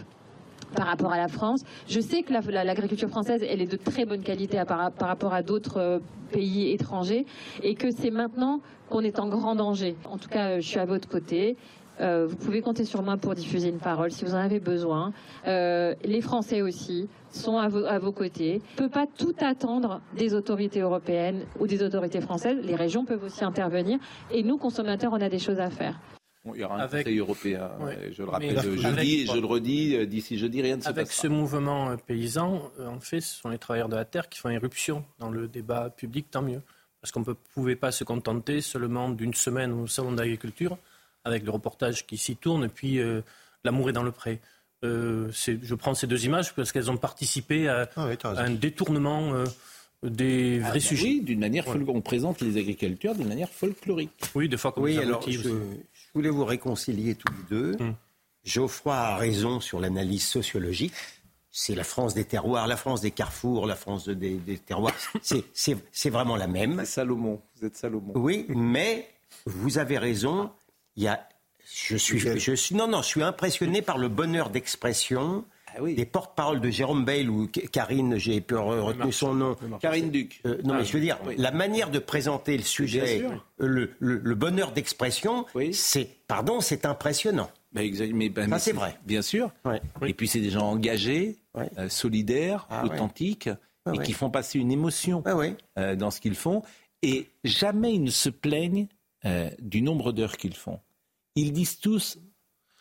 par rapport à la France. Je sais que la- la- l'agriculture française, elle est de très bonne qualité par rapport à d'autres euh, pays étrangers et que c'est maintenant qu'on est en grand danger. En tout cas, euh, je suis à votre côté. Euh, vous pouvez compter sur moi pour diffuser une parole si vous en avez besoin. Euh, les Français aussi sont à vos, à vos côtés. On ne peut pas tout attendre des autorités européennes ou des autorités françaises. Les régions peuvent aussi intervenir. Et nous, consommateurs, on a des choses à faire. Bon, il y aura un Avec- Conseil européen, Ouais. euh, je le Mais rappelle jeudi, avec- et je le redis, d'ici jeudi, rien ne se Avec passera. ce mouvement paysan, en fait, ce sont les travailleurs de la terre qui font éruption dans le débat public, tant mieux. Parce qu'on ne pouvait pas se contenter seulement d'une semaine au salon d'agriculture, avec le reportage qui s'y tourne, et puis euh, l'amour est dans le pré. Euh, c'est- je prends ces deux images parce qu'elles ont participé à, Ah oui, à un détournement euh, des Ah, vrais bah sujets. Oui, d'une manière, fol- on présente les agriculteurs d'une manière folklorique. Oui, des fois comme Oui, alors je, je voulais vous réconcilier tous les deux. Hum. Geoffroy a raison sur l'analyse sociologique. C'est la France des terroirs, la France des carrefours, la France de- des, des terroirs. C'est- C'est c'est vraiment la même. Salomon, vous êtes Salomon. Oui, mais vous avez raison. Il y a, je suis, je suis, non, non, je suis impressionné par le bonheur d'expression Ah oui. des porte-paroles de Jérôme Bail ou Karine, j'ai peur retenu son nom. Karine Duc. Euh, non, Ah, mais je veux dire, oui. la manière de présenter le sujet, euh, le, le- le bonheur d'expression, Oui. c'est, pardon, c'est impressionnant. Bah, mais, bah, Ça, c'est vrai. Bien sûr. Ouais. Et puis, c'est des gens engagés, Ouais. euh, solidaires, Ah authentiques, Ah et ouais. qui font passer une émotion Ah euh, dans ce qu'ils font. Et jamais ils ne se plaignent euh, du nombre d'heures qu'ils font. Ils disent tous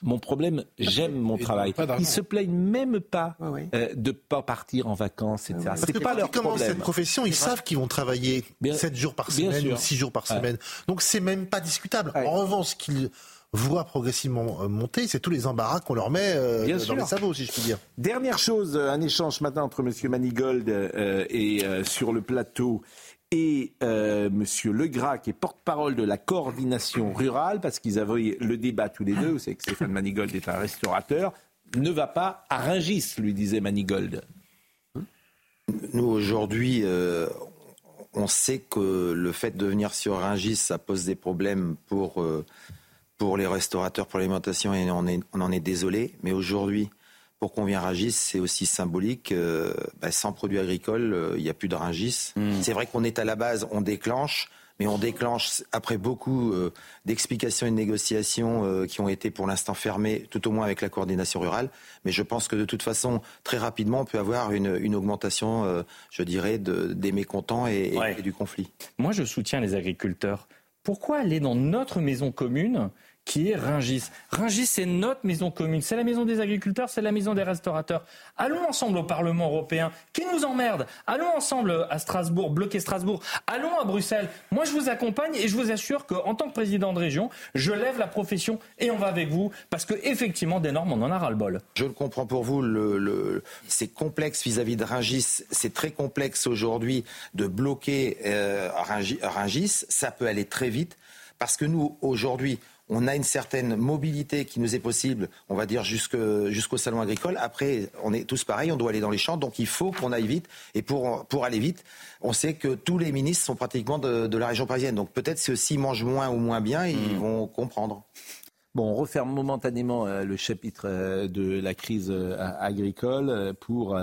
mon problème, j'aime mon Et travail. Ils se plaignent même pas Ouais, ouais. euh, de pas partir en vacances, etc. Parce que pas quand leur ils commencent cette profession, ils savent qu'ils vont travailler Bien- 7 jours par semaine ou 6 jours par Ouais. semaine. Donc c'est même pas discutable. Ouais. En revanche, ce qu'ils voient progressivement euh, monter, c'est tous les embarras qu'on leur met euh, Bien dans sûr. les sabots, si je puis dire. Dernière chose, un échange ce matin entre M. Manigold euh, et euh, sur le plateau et euh. Legras, qui est porte-parole de la coordination rurale, parce qu'ils avaient le débat tous les deux. Vous savez que Stéphane Manigold est un restaurateur. Ne va pas à Rungis, lui disait Manigold. Nous, aujourd'hui, euh, on sait que le fait de venir sur Rungis, ça pose des problèmes pour, euh, pour les restaurateurs, pour l'alimentation, et on, on en est désolé. Mais aujourd'hui, pour qu'on vienne à Rungis, c'est aussi symbolique. euh, bah, sans produits agricoles, euh, il n'y a plus de Rungis. C'est vrai qu'on est à la base, on déclenche. Mais on déclenche après beaucoup euh, d'explications et de négociations qui ont été pour l'instant fermées, tout au moins avec la coordination rurale. Mais je pense que de toute façon, très rapidement, on peut avoir une, une augmentation, je dirais, de, des mécontents et, et- Ouais. et du conflit. Moi, je soutiens les agriculteurs pourquoi aller dans notre maison commune qui est Ringis. Ringis, c'est notre maison commune. C'est la maison des agriculteurs, c'est la maison des restaurateurs. Allons ensemble au Parlement européen. Qui nous emmerde Allons ensemble à Strasbourg, bloquer Strasbourg. Allons à Bruxelles. Moi, je vous accompagne et je vous assure qu'en tant que président de région, je lève la profession et on va avec vous parce que effectivement, des normes, on en a ras-le-bol. Je le comprends pour vous. C'est complexe vis-à-vis de Ringis. C'est très complexe aujourd'hui de bloquer euh, Ringis. Ça peut aller très vite parce que nous, aujourd'hui, on a une certaine mobilité qui nous est possible, on va dire, jusqu'au salon agricole. Après, on est tous pareils, on doit aller dans les champs, donc il faut qu'on aille vite. Et pour, pour aller vite, on sait que tous les ministres sont pratiquement de, la région parisienne. Donc peut-être si aussi mangent moins ou moins bien, ils hmm. vont comprendre. Bon, on referme momentanément euh, le chapitre euh, de la crise euh, agricole pour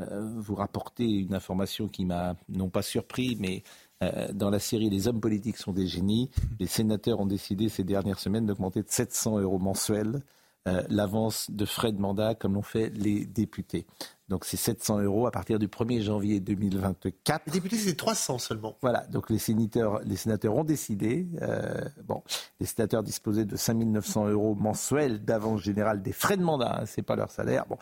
vous rapporter une information qui m'a non pas surpris, mais euh, dans la série Les hommes politiques sont des génies, les sénateurs ont décidé ces dernières semaines d'augmenter de 700 euros mensuels euh, l'avance de frais de mandat comme l'ont fait les députés. Donc c'est 700 euros à partir du 1er janvier 2024. Les députés, c'est 300 seulement. Voilà, donc les sénateurs, les sénateurs ont décidé. Euh, bon, les sénateurs disposaient de 5 900 euros mensuels d'avance générale des frais de mandat, hein, c'est pas leur salaire. Bon,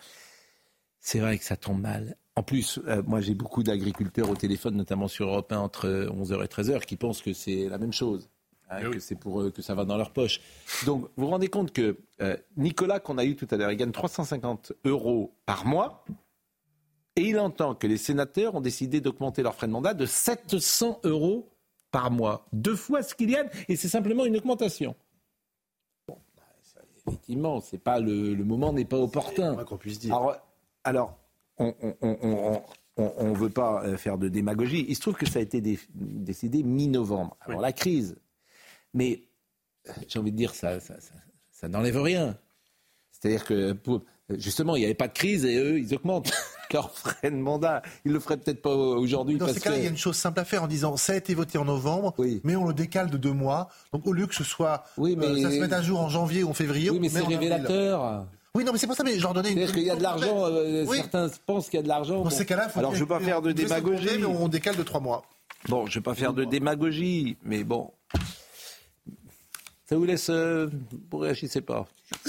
c'est vrai que ça tombe mal. En plus, euh, moi j'ai beaucoup d'agriculteurs au téléphone, notamment sur Europe 1 entre 11h et 13h, qui pensent que c'est la même chose, hein, eh que c'est pour eux, que ça va dans leur poche. Donc vous vous rendez compte que euh, Nicolas, qu'on a eu tout à l'heure, il gagne 350 euros par mois, et il entend que les sénateurs ont décidé d'augmenter leur frais de mandat de 700 euros par mois, deux fois ce qu'il gagne, et c'est simplement une augmentation. Bon, bah, effectivement, c'est pas le, moment n'est pas opportun. qu'on puisse dire. Alors, alors on ne veut pas euh, faire de démagogie. Il se trouve que ça a été décidé mi-novembre. Alors la crise, mais euh, j'ai envie de dire, ça, ça, n'enlève rien. C'est-à-dire que justement, il n'y avait pas de crise et eux, ils augmentent *laughs* leur frais de mandat. Ils le feraient peut-être pas aujourd'hui. Dans ces cas-là, il y a une chose simple à faire en disant ça a été voté en novembre, mais on le décale de deux mois. Donc au lieu que ce soit oui, mais... Euh, ça se mette à jour en janvier ou en février, oui, mais c'est révélateur. Oui, non, mais c'est pas ça, mais je leur donnais une. C'est-à-dire qu'il y a de l'argent, euh, certains pensent qu'il y a de l'argent. Dans ces cas-là, Alors, je ne veux pas faire de démagogie. on décale de trois mois. Bon, je ne veux pas faire de démagogie, mais bon. Ça vous laisse. Euh, vous réagissez pas.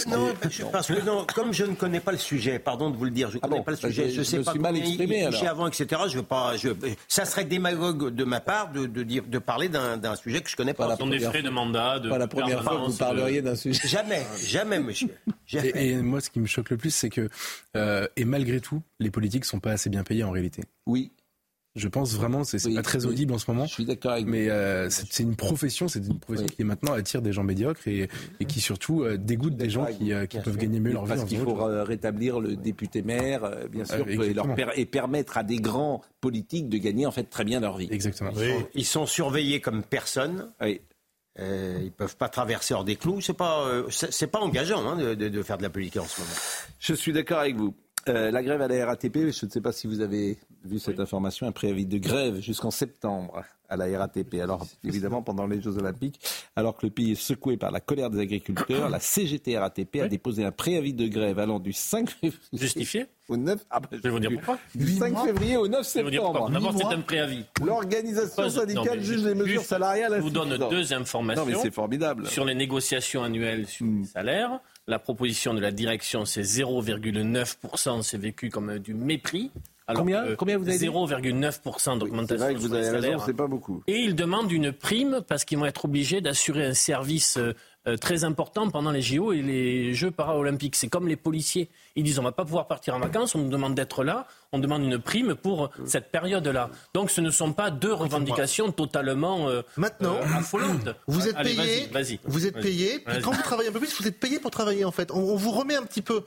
Non, parce que non, comme je ne connais pas le sujet, pardon de vous le dire, je ne ah connais pas le sujet, je ne sais pas suis mal exprimé alors. avant, etc. Je veux pas, je, ça serait démagogue de ma part de, de dire, de parler d'un sujet que je ne connais pas. pas des frais de mandat, de pas la première fois que vous parleriez d'un sujet. Jamais, jamais, monsieur. *laughs* Et, moi, ce qui me choque le plus, c'est que euh, et malgré tout, les politiques sont pas assez bien payés en réalité. Oui, je pense vraiment, c'est pas très audible en ce moment. Je suis d'accord avec Mais euh, c'est une profession, c'est une profession qui maintenant attire des gens médiocres et, et qui surtout euh, dégoûte des gens qui, euh, qui peuvent gagner mieux leur vie. Parce qu'il faut rétablir le député-maire, bien sûr, et, leur et, permettre à des grands politiques de gagner en fait très bien leur vie. Exactement. Ils sont surveillés comme personne. Oui. Euh, ils peuvent pas traverser hors des clous. C'est pas, c'est pas engageant hein, de, de, de, faire de la politique en ce moment. Je suis d'accord avec vous. Euh, la grève à la RATP, je ne sais pas si vous avez vu cette information, un préavis de grève jusqu'en septembre à la RATP. Alors, évidemment, pendant les Jeux Olympiques, alors que le pays est secoué par la colère des agriculteurs, la CGT RATP a déposé un préavis de grève allant du 5 février. Justifié au 9, ah bah, je vais vous dire pourquoi. Du 5 février au 9 septembre. D'abord, c'est un préavis. L'organisation syndicale juge les mesures salariales. Je vous donne deux informations. Non, mais c'est formidable. Sur les négociations annuelles sur les salaires, la proposition de la direction, c'est 0,9%. C'est vécu comme du mépris. combien, euh, combien vous avez 0,9% d'augmentation. C'est vrai que vous avez raison, c'est pas beaucoup. Et ils demandent une prime parce qu'ils vont être obligés d'assurer un service euh, euh, très important pendant les JO et les Jeux paralympiques. C'est comme les policiers. Ils disent on va pas pouvoir partir en vacances, on nous demande d'être là, on demande une prime pour cette période-là. Donc ce ne sont pas deux revendications totalement euh, Maintenant, euh, affolantes. Vous êtes payé, vous êtes payé, puis quand vous travaillez un peu plus, vous êtes payé pour travailler en fait. on vous remet un petit peu.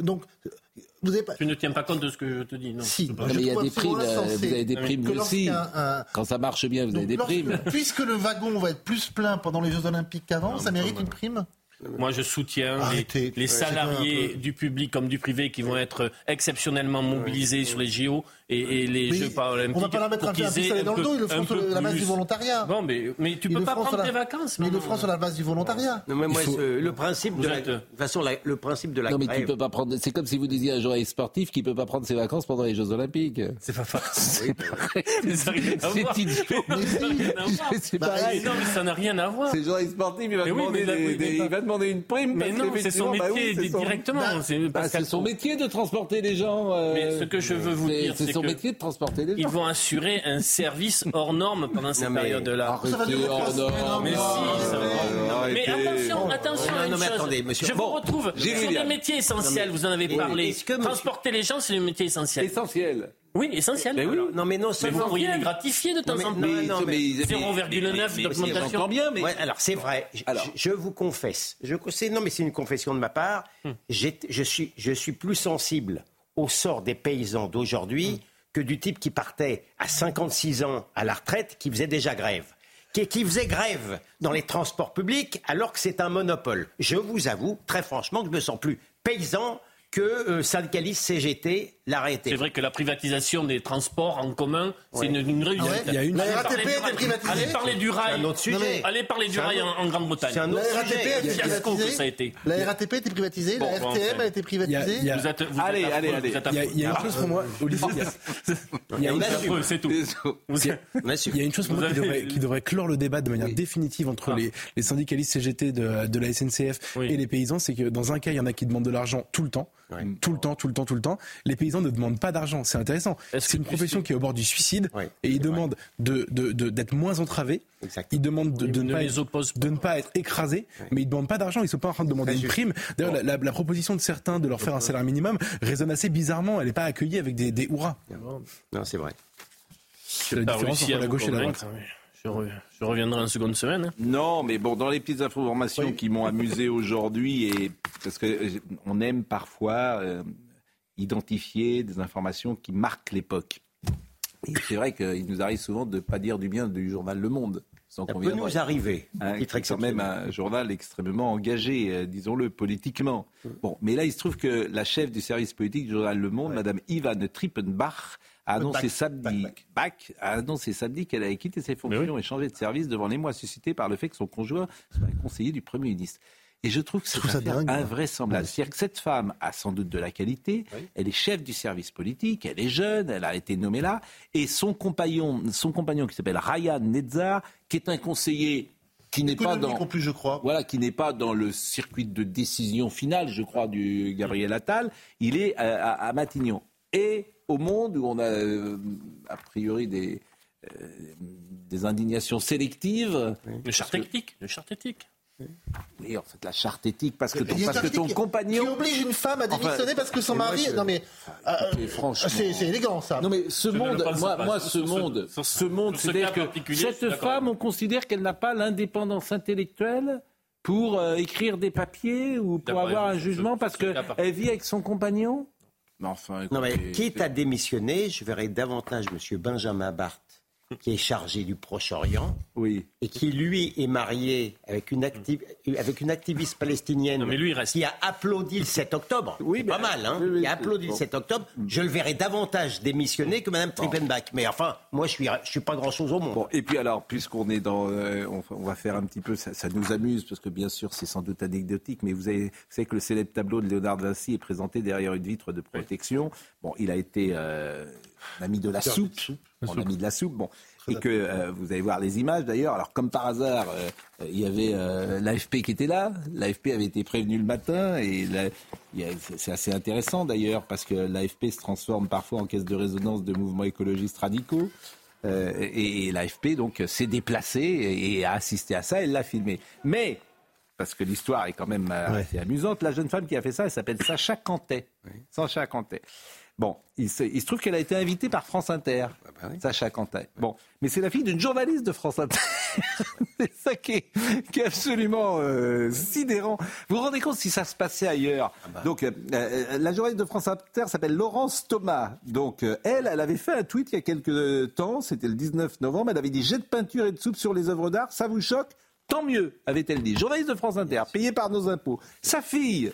Donc tu ne tiens pas compte de ce que je te dis, non Si, mais il y a des primes, euh, vous avez des primes aussi. Quand ça marche bien, vous avez des primes. Puisque le wagon va être plus plein pendant les Jeux Olympiques qu'avant, ça mérite une prime Moi, je soutiens les, Arrêtez. les Ouais, salariés du public comme du privé qui vont être exceptionnellement mobilisés sur les JO et, et les Mais Jeux paralympiques. on va pas leur mettre un, pistolet dans le dos, ils le un feront sur la base du volontariat. Bon, mais, mais tu Ils peux pas prendre tes vacances. Mais ils le non. feront sur la base du volontariat. Non, mais moi, le principe Vous de la, êtes- de toute façon, la- le principe de la Non, mais grève. tu peux pas prendre. C'est comme si vous disiez à un journaliste sportif qu'il peut pas prendre ses vacances pendant les Jeux Olympiques. C'est pas à *laughs* c'est idiot. Mais ça n'a rien à voir. *laughs* C'est Bah, pareil. Non, mais ça n'a rien à voir. C'est journaliste sportif, il va, demander, des- des- une prime. Mais non, c'est son bah métier directement. C'est bah, son métier de transporter les gens. euh, Mais ce que je veux vous dire, c'est c'est son que métier de transporter les gens. Ils vont assurer un service hors norme pendant cette période-là. Arrêtez, hors norme. Mais si, ça va. Mais Arrêtez. attention, attention à une chose. Je vous retrouve sur des métiers essentiels, vous en avez parlé. Transporter les gens, c'est le métier essentiel. Essentiel. Oui, essentiel. Mais oui. Non, mais non Mais vous pourriez les gratifier de temps en temps. non, non, mais- 0,9 d'augmentation. J'entends bien, mais. Ouais, alors c'est vrai. Je, Alors. je- je vous confesse. Je, c'est- non, mais c'est une confession de ma part. J'ai- Je, suis, je suis plus sensible au sort des paysans d'aujourd'hui que du type qui partait à 56 ans à la retraite, qui faisait déjà grève. Qui, qui faisait grève dans les transports publics alors que c'est un monopole. Je vous avoue, très franchement, que je me sens plus paysan que euh, syndicaliste CGT C'est vrai que la privatisation des transports en commun, c'est une, une réussite. Ah ouais Il y a une- Allez La parler RATP du était rail. privatisée Allez parler du rail. C'est un autre sujet. Non, mais Allez parler du C'est un rail en, Grande-Bretagne. c'est un autre La RATP a été Fiasco que ça a privatisée. été. La RATP a été privatisée, Bon, la bon, RTM enfin. a été privatisée. Il y a- Vous êtes, vous Allez, êtes allez, allez. Il y a, a une chose pour moi, Olivier. Il y a, a une a chose- c'est tout. Il y a une chose pour moi qui devrait, clore le débat de manière définitive entre Ah. les, syndicalistes CGT de, la SNCF et les paysans, c'est que dans un cas, il y en a qui demandent de l'argent tout le temps, tout le temps, tout le temps, tout le temps. Les paysans ne demandent pas d'argent. C'est intéressant. C'est une profession qui est au bord du suicide Oui, et ils demandent de, de, de- d'être moins entravés. Ils demandent de, ne ne, pas les être, oppose pas. de ne pas être écrasés, mais ils ne demandent pas d'argent. Ils sont pas en train de demander une juste. prime. D'ailleurs, la, la- la proposition de certains de leur faire un salaire minimum résonne assez bizarrement. Elle n'est pas accueillie avec des, des hurrahs. Non, c'est vrai. C'est la différence entre la gauche et la droite. Je, re- je reviendrai en seconde semaine. hein. Non, mais bon, dans les petites informations qui m'ont amusé *laughs* aujourd'hui, et parce que euh, on aime parfois euh, identifier des informations qui marquent l'époque. Et c'est vrai qu'il nous arrive souvent de ne pas dire du bien du journal Le Monde. Sans Ça qu'on peut vienne- nous arriver. Hein, Titre qui est quand même un journal extrêmement engagé, euh, disons-le, politiquement. Bon, mais là, il se trouve que la chef du service politique du journal Le Monde, Madame Ivan Trippenbach, a annoncé Bach, samedi, Bach a annoncé samedi qu'elle avait quitté ses fonctions et changé de service devant l'émoi suscité par le fait que son conjoint soit un conseiller du Premier ministre. Et je trouve que c'est invraisemblable. C'est-à-dire que cette femme a sans doute de la qualité, elle est chef du service politique, elle est jeune, elle a été nommée là, et son compagnon, son compagnon qui s'appelle Ryan Netzar, qui est un conseiller qui n'est pas dans en plus, je crois. voilà, qui n'est pas dans le circuit de décision finale, je crois, du Gabriel Attal. Il est à, à- à Matignon. Et au monde où on a euh, a priori des, euh, des indignations sélectives. Le charte éthique. Le charte éthique. Oui, en fait, la charte éthique, parce que ton, parce que ton compagnon. Qui oblige une femme à démissionner Enfin, parce que son mari. je- Non mais. euh, Écoutez, franchement. c'est élégant ça. Non mais ce Je monde, moi, pas. moi Sur ce monde, sur ce- ce monde, c'est-à-dire que cette femme, on considère qu'elle n'a pas l'indépendance intellectuelle pour euh, écrire des papiers ou pour avoir un jugement parce qu'elle vit avec son compagnon? Mais enfin, Non, mais quitte à démissionner, je verrais davantage M. Benjamin Barthes, qui est chargé du Proche-Orient, oui. et qui, lui, est marié avec une, avec une activiste palestinienne Non, mais lui, reste. qui a applaudi le 7 octobre. Oui, pas mal, hein oui, oui, Qui a applaudi bon. le 7 octobre. Je le verrais davantage démissionner que Mme Trippenbach. Mais enfin, moi, je suis, je suis pas grand-chose au monde. Bon, et puis alors, puisqu'on est dans, euh, on, on va faire un petit peu, ça, ça nous amuse parce que bien sûr c'est sans doute anecdotique, mais vous, avez, vous savez que le célèbre tableau de Léonard de Vinci est présenté derrière une vitre de protection. Bon, il a été euh, un ami de la soupe, mon ami de la soupe. Bon, et que euh, vous allez voir les images d'ailleurs. Alors comme par hasard, euh, euh, il y avait euh, l'AFP qui était là. L'AFP avait été prévenu le matin et a- c'est assez intéressant d'ailleurs parce que l'AFP se transforme parfois en caisse de résonance de mouvements écologistes radicaux. Euh, et, et l'AFP donc s'est déplacée et, et a assisté à ça. Elle l'a filmé. Mais parce que l'histoire est quand même assez amusante. La jeune femme qui a fait ça, elle s'appelle Sacha Cantet. Sacha Cantet. Bon, il se, il se trouve qu'elle a été invitée par France Inter, Sacha Cantet. Bon, mais c'est la fille d'une journaliste de France Inter. *laughs* c'est ça qui est, qui est absolument euh, sidérant. Vous vous rendez compte si ça se passait ailleurs? Donc, euh, euh, la journaliste de France Inter s'appelle Laurence Thomas. Donc, euh, elle, elle avait fait un tweet il y a quelques temps, c'était le 19 novembre. Elle avait dit jet de peinture et de soupe sur les œuvres d'art, ça vous choque? Tant mieux, avait-elle dit. Journaliste de France Inter, payée par nos impôts. Sa fille,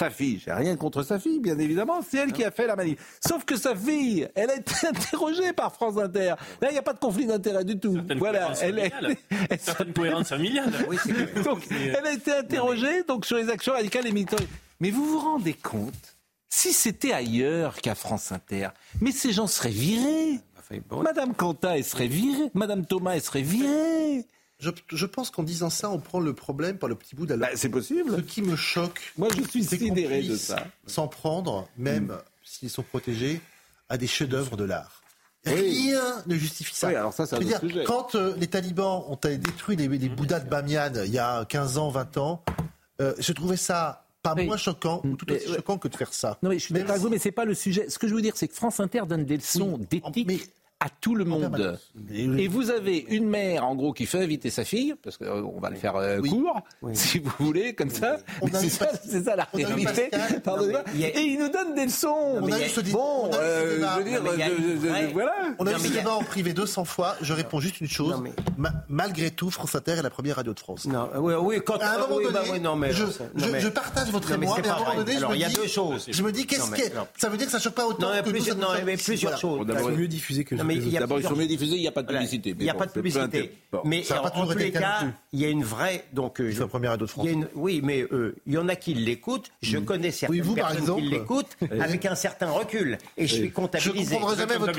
sa fille, j'ai rien contre sa fille, bien évidemment, c'est elle qui a fait la manif. Sauf que sa fille, elle a été *laughs* interrogée par France Inter. Là, il n'y a pas de conflit d'intérêt du tout. voilà, elle, elle, elle, certaine cohérence familiale. Oui, *laughs* donc, elle a été interrogée donc sur les actions radicales et militantes. Mais vous vous rendez compte si c'était ailleurs qu'à France Inter, mais ces gens seraient virés. Madame Quentin, elle serait virée. Madame Thomas, elle serait virée. Je, je, pense qu'en disant ça, on prend le problème par le petit bout de la bah, C'est possible. Ce qui me choque, moi je suis sidéré de ça. S'en prendre, même mm. s'ils sont protégés, à des chefs-d'œuvre de l'art. Rien ne justifie ça. Oui, alors ça, dire, quand euh, les talibans ont détruit les, les Bouddhas de Bamiyan il y a 15 ans, 20 ans, euh, je trouvais ça pas moins choquant, ou tout aussi choquant que de faire ça. Non, mais je suis d'accord avec vous, mais c'est pas le sujet. Ce que je veux dire, c'est que France Inter donne des leçons d'éthique à tout le monde. Et vous avez une mère, en gros, qui fait inviter sa fille, parce qu'on va le faire euh, court, si vous voulez, comme ça. C'est ça, ça, la réalité. Et il nous donne des leçons. On a eu ce bon, euh, dire, voilà. On a eu ce débat en privé 200 fois. Je réponds juste une chose. Malgré tout, France Inter est la première radio de France. Non, oui, oui, quand à un moment oui, donné, bah, oui, non, mais, je, partage votre émoi, mais à un moment donné, je il y a me dis, deux choses. Je me dis, qu'est-ce que ça veut dire que ça choque pas autant que nous, non, mais plusieurs choses. Faut mieux diffuser que D'abord, ils sont mieux diffusés, il n'y a pas de publicité. Il n'y a pas de publicité. Mais en tous les cas, il y a une vraie. Donc, c'est la première radio de France. Oui, mais il y en a qui l'écoutent. Je connais certaines personnes qui l'écoutent avec un certain recul. Et je suis comptabilisé. Je ne comprendrai jamais votre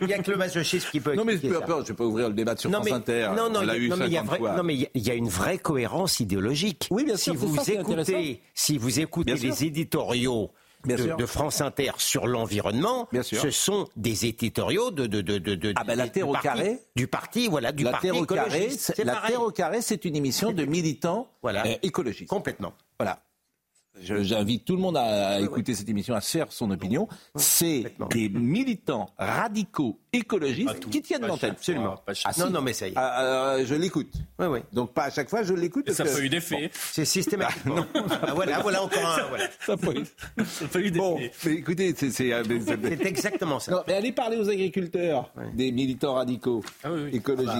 Il n'y a que le masochisme qui peut. Non, mais peu importe, je pas ouvrir le débat sur France Inter. Non, non, non, mais il y a une vraie cohérence idéologique. Oui, bien sûr. Si vous écoutez, si vous écoutez les éditoriaux de, de, France Inter sur l'environnement, ce sont des éditoriaux de, de, de, de ah ben la terre au carré. du parti voilà du la parti terre au carré la terre au carré c'est une émission de militants voilà. euh, écologistes. Complètement. Voilà J'invite tout le monde à écouter cette émission, à se faire son opinion. C'est des militants radicaux écologistes qui tiennent l'antenne. Absolument. Ah, non, non, mais ça y est. Ah, euh, je l'écoute. Oui, oui. Donc pas à chaque fois, je l'écoute. Ça n'a pas eu d'effet. *laughs* C'est systématique. ah, voilà, voilà encore un. Voilà. Ça n'a pas eu, pas eu d'effet. Bon, mais écoutez, c'est c'est exactement ça. Non, mais allez parler aux agriculteurs, des militants radicaux ah, oui, oui. écologistes.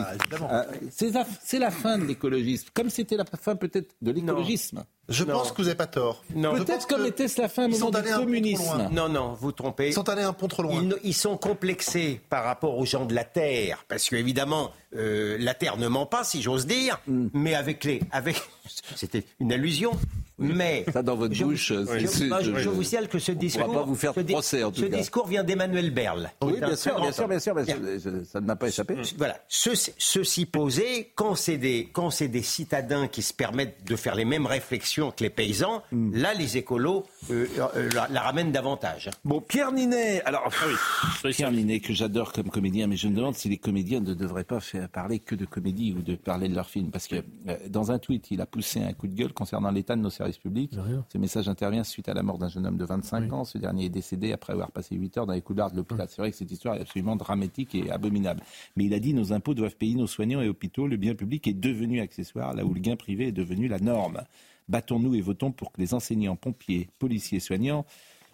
Ah, c'est la, la, fin de l'écologisme, comme c'était la fin peut-être de l'écologisme. Je non. pense que vous n'avez pas tort. Peut-être comme était la fin du communisme. Non, non, vous trompez. Ils sont allés un pont trop loin. Ils, ils sont complexés par rapport aux gens de la Terre. Parce qu'évidemment, euh, la Terre ne ment pas, si j'ose dire. Mm. Mais avec les. Avec... *laughs* C'était une allusion. Mais. Ça dans votre je, bouche. Je, je, je, je, vous signale que ce discours. Pas vous faire ce, procès, en tout ce cas. discours vient d'Emmanuel Berle. Oui, bien sûr, bien sûr, bien sûr, bien sûr, Ça ne m'a pas échappé. Voilà. Ceci, ceci posé, quand c'est des, quand c'est des citadins qui se permettent de faire les mêmes réflexions que les paysans, mm. là, les écolos euh, euh, la, la, ramènent davantage. Bon, Pierre Ninet. Alors, ah oui. Pierre Ninet, que j'adore comme comédien, mais je me demande si les comédiens ne devraient pas faire parler que de comédie ou de parler de leur film. Parce que euh, dans un tweet, il a poussé un coup de gueule concernant l'état de nos services publics. Ce message intervient suite à la mort d'un jeune homme de 25 oui. ans. Ce dernier est décédé après avoir passé 8 heures dans les couloirs de l'hôpital. C'est vrai que cette histoire est absolument dramatique et abominable. Mais il a dit nos impôts doivent payer nos soignants et hôpitaux. Le bien public est devenu accessoire, là où le gain privé est devenu la norme. Battons-nous et votons pour que les enseignants, pompiers, policiers, soignants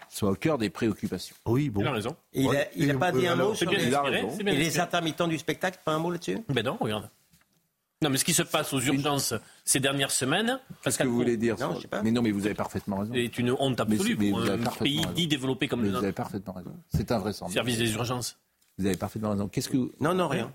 soient au cœur des préoccupations. Oui, bon. Il a raison. Il n'a ouais. pas dit un mot sur les intermittents du spectacle, pas un mot là-dessus? Ben non, regarde. Non, mais ce qui se passe aux urgences ces dernières semaines. Qu'est-ce que vous voulez dire non, je sais pas. Mais non, mais vous avez parfaitement raison. C'est une honte absolue mais, mais pour un pays raison. dit développé comme mais le nôtre. Vous avez parfaitement raison. C'est invraisemblable. Service des urgences. Vous avez parfaitement raison. Qu'est-ce que vous... Non, non, rien.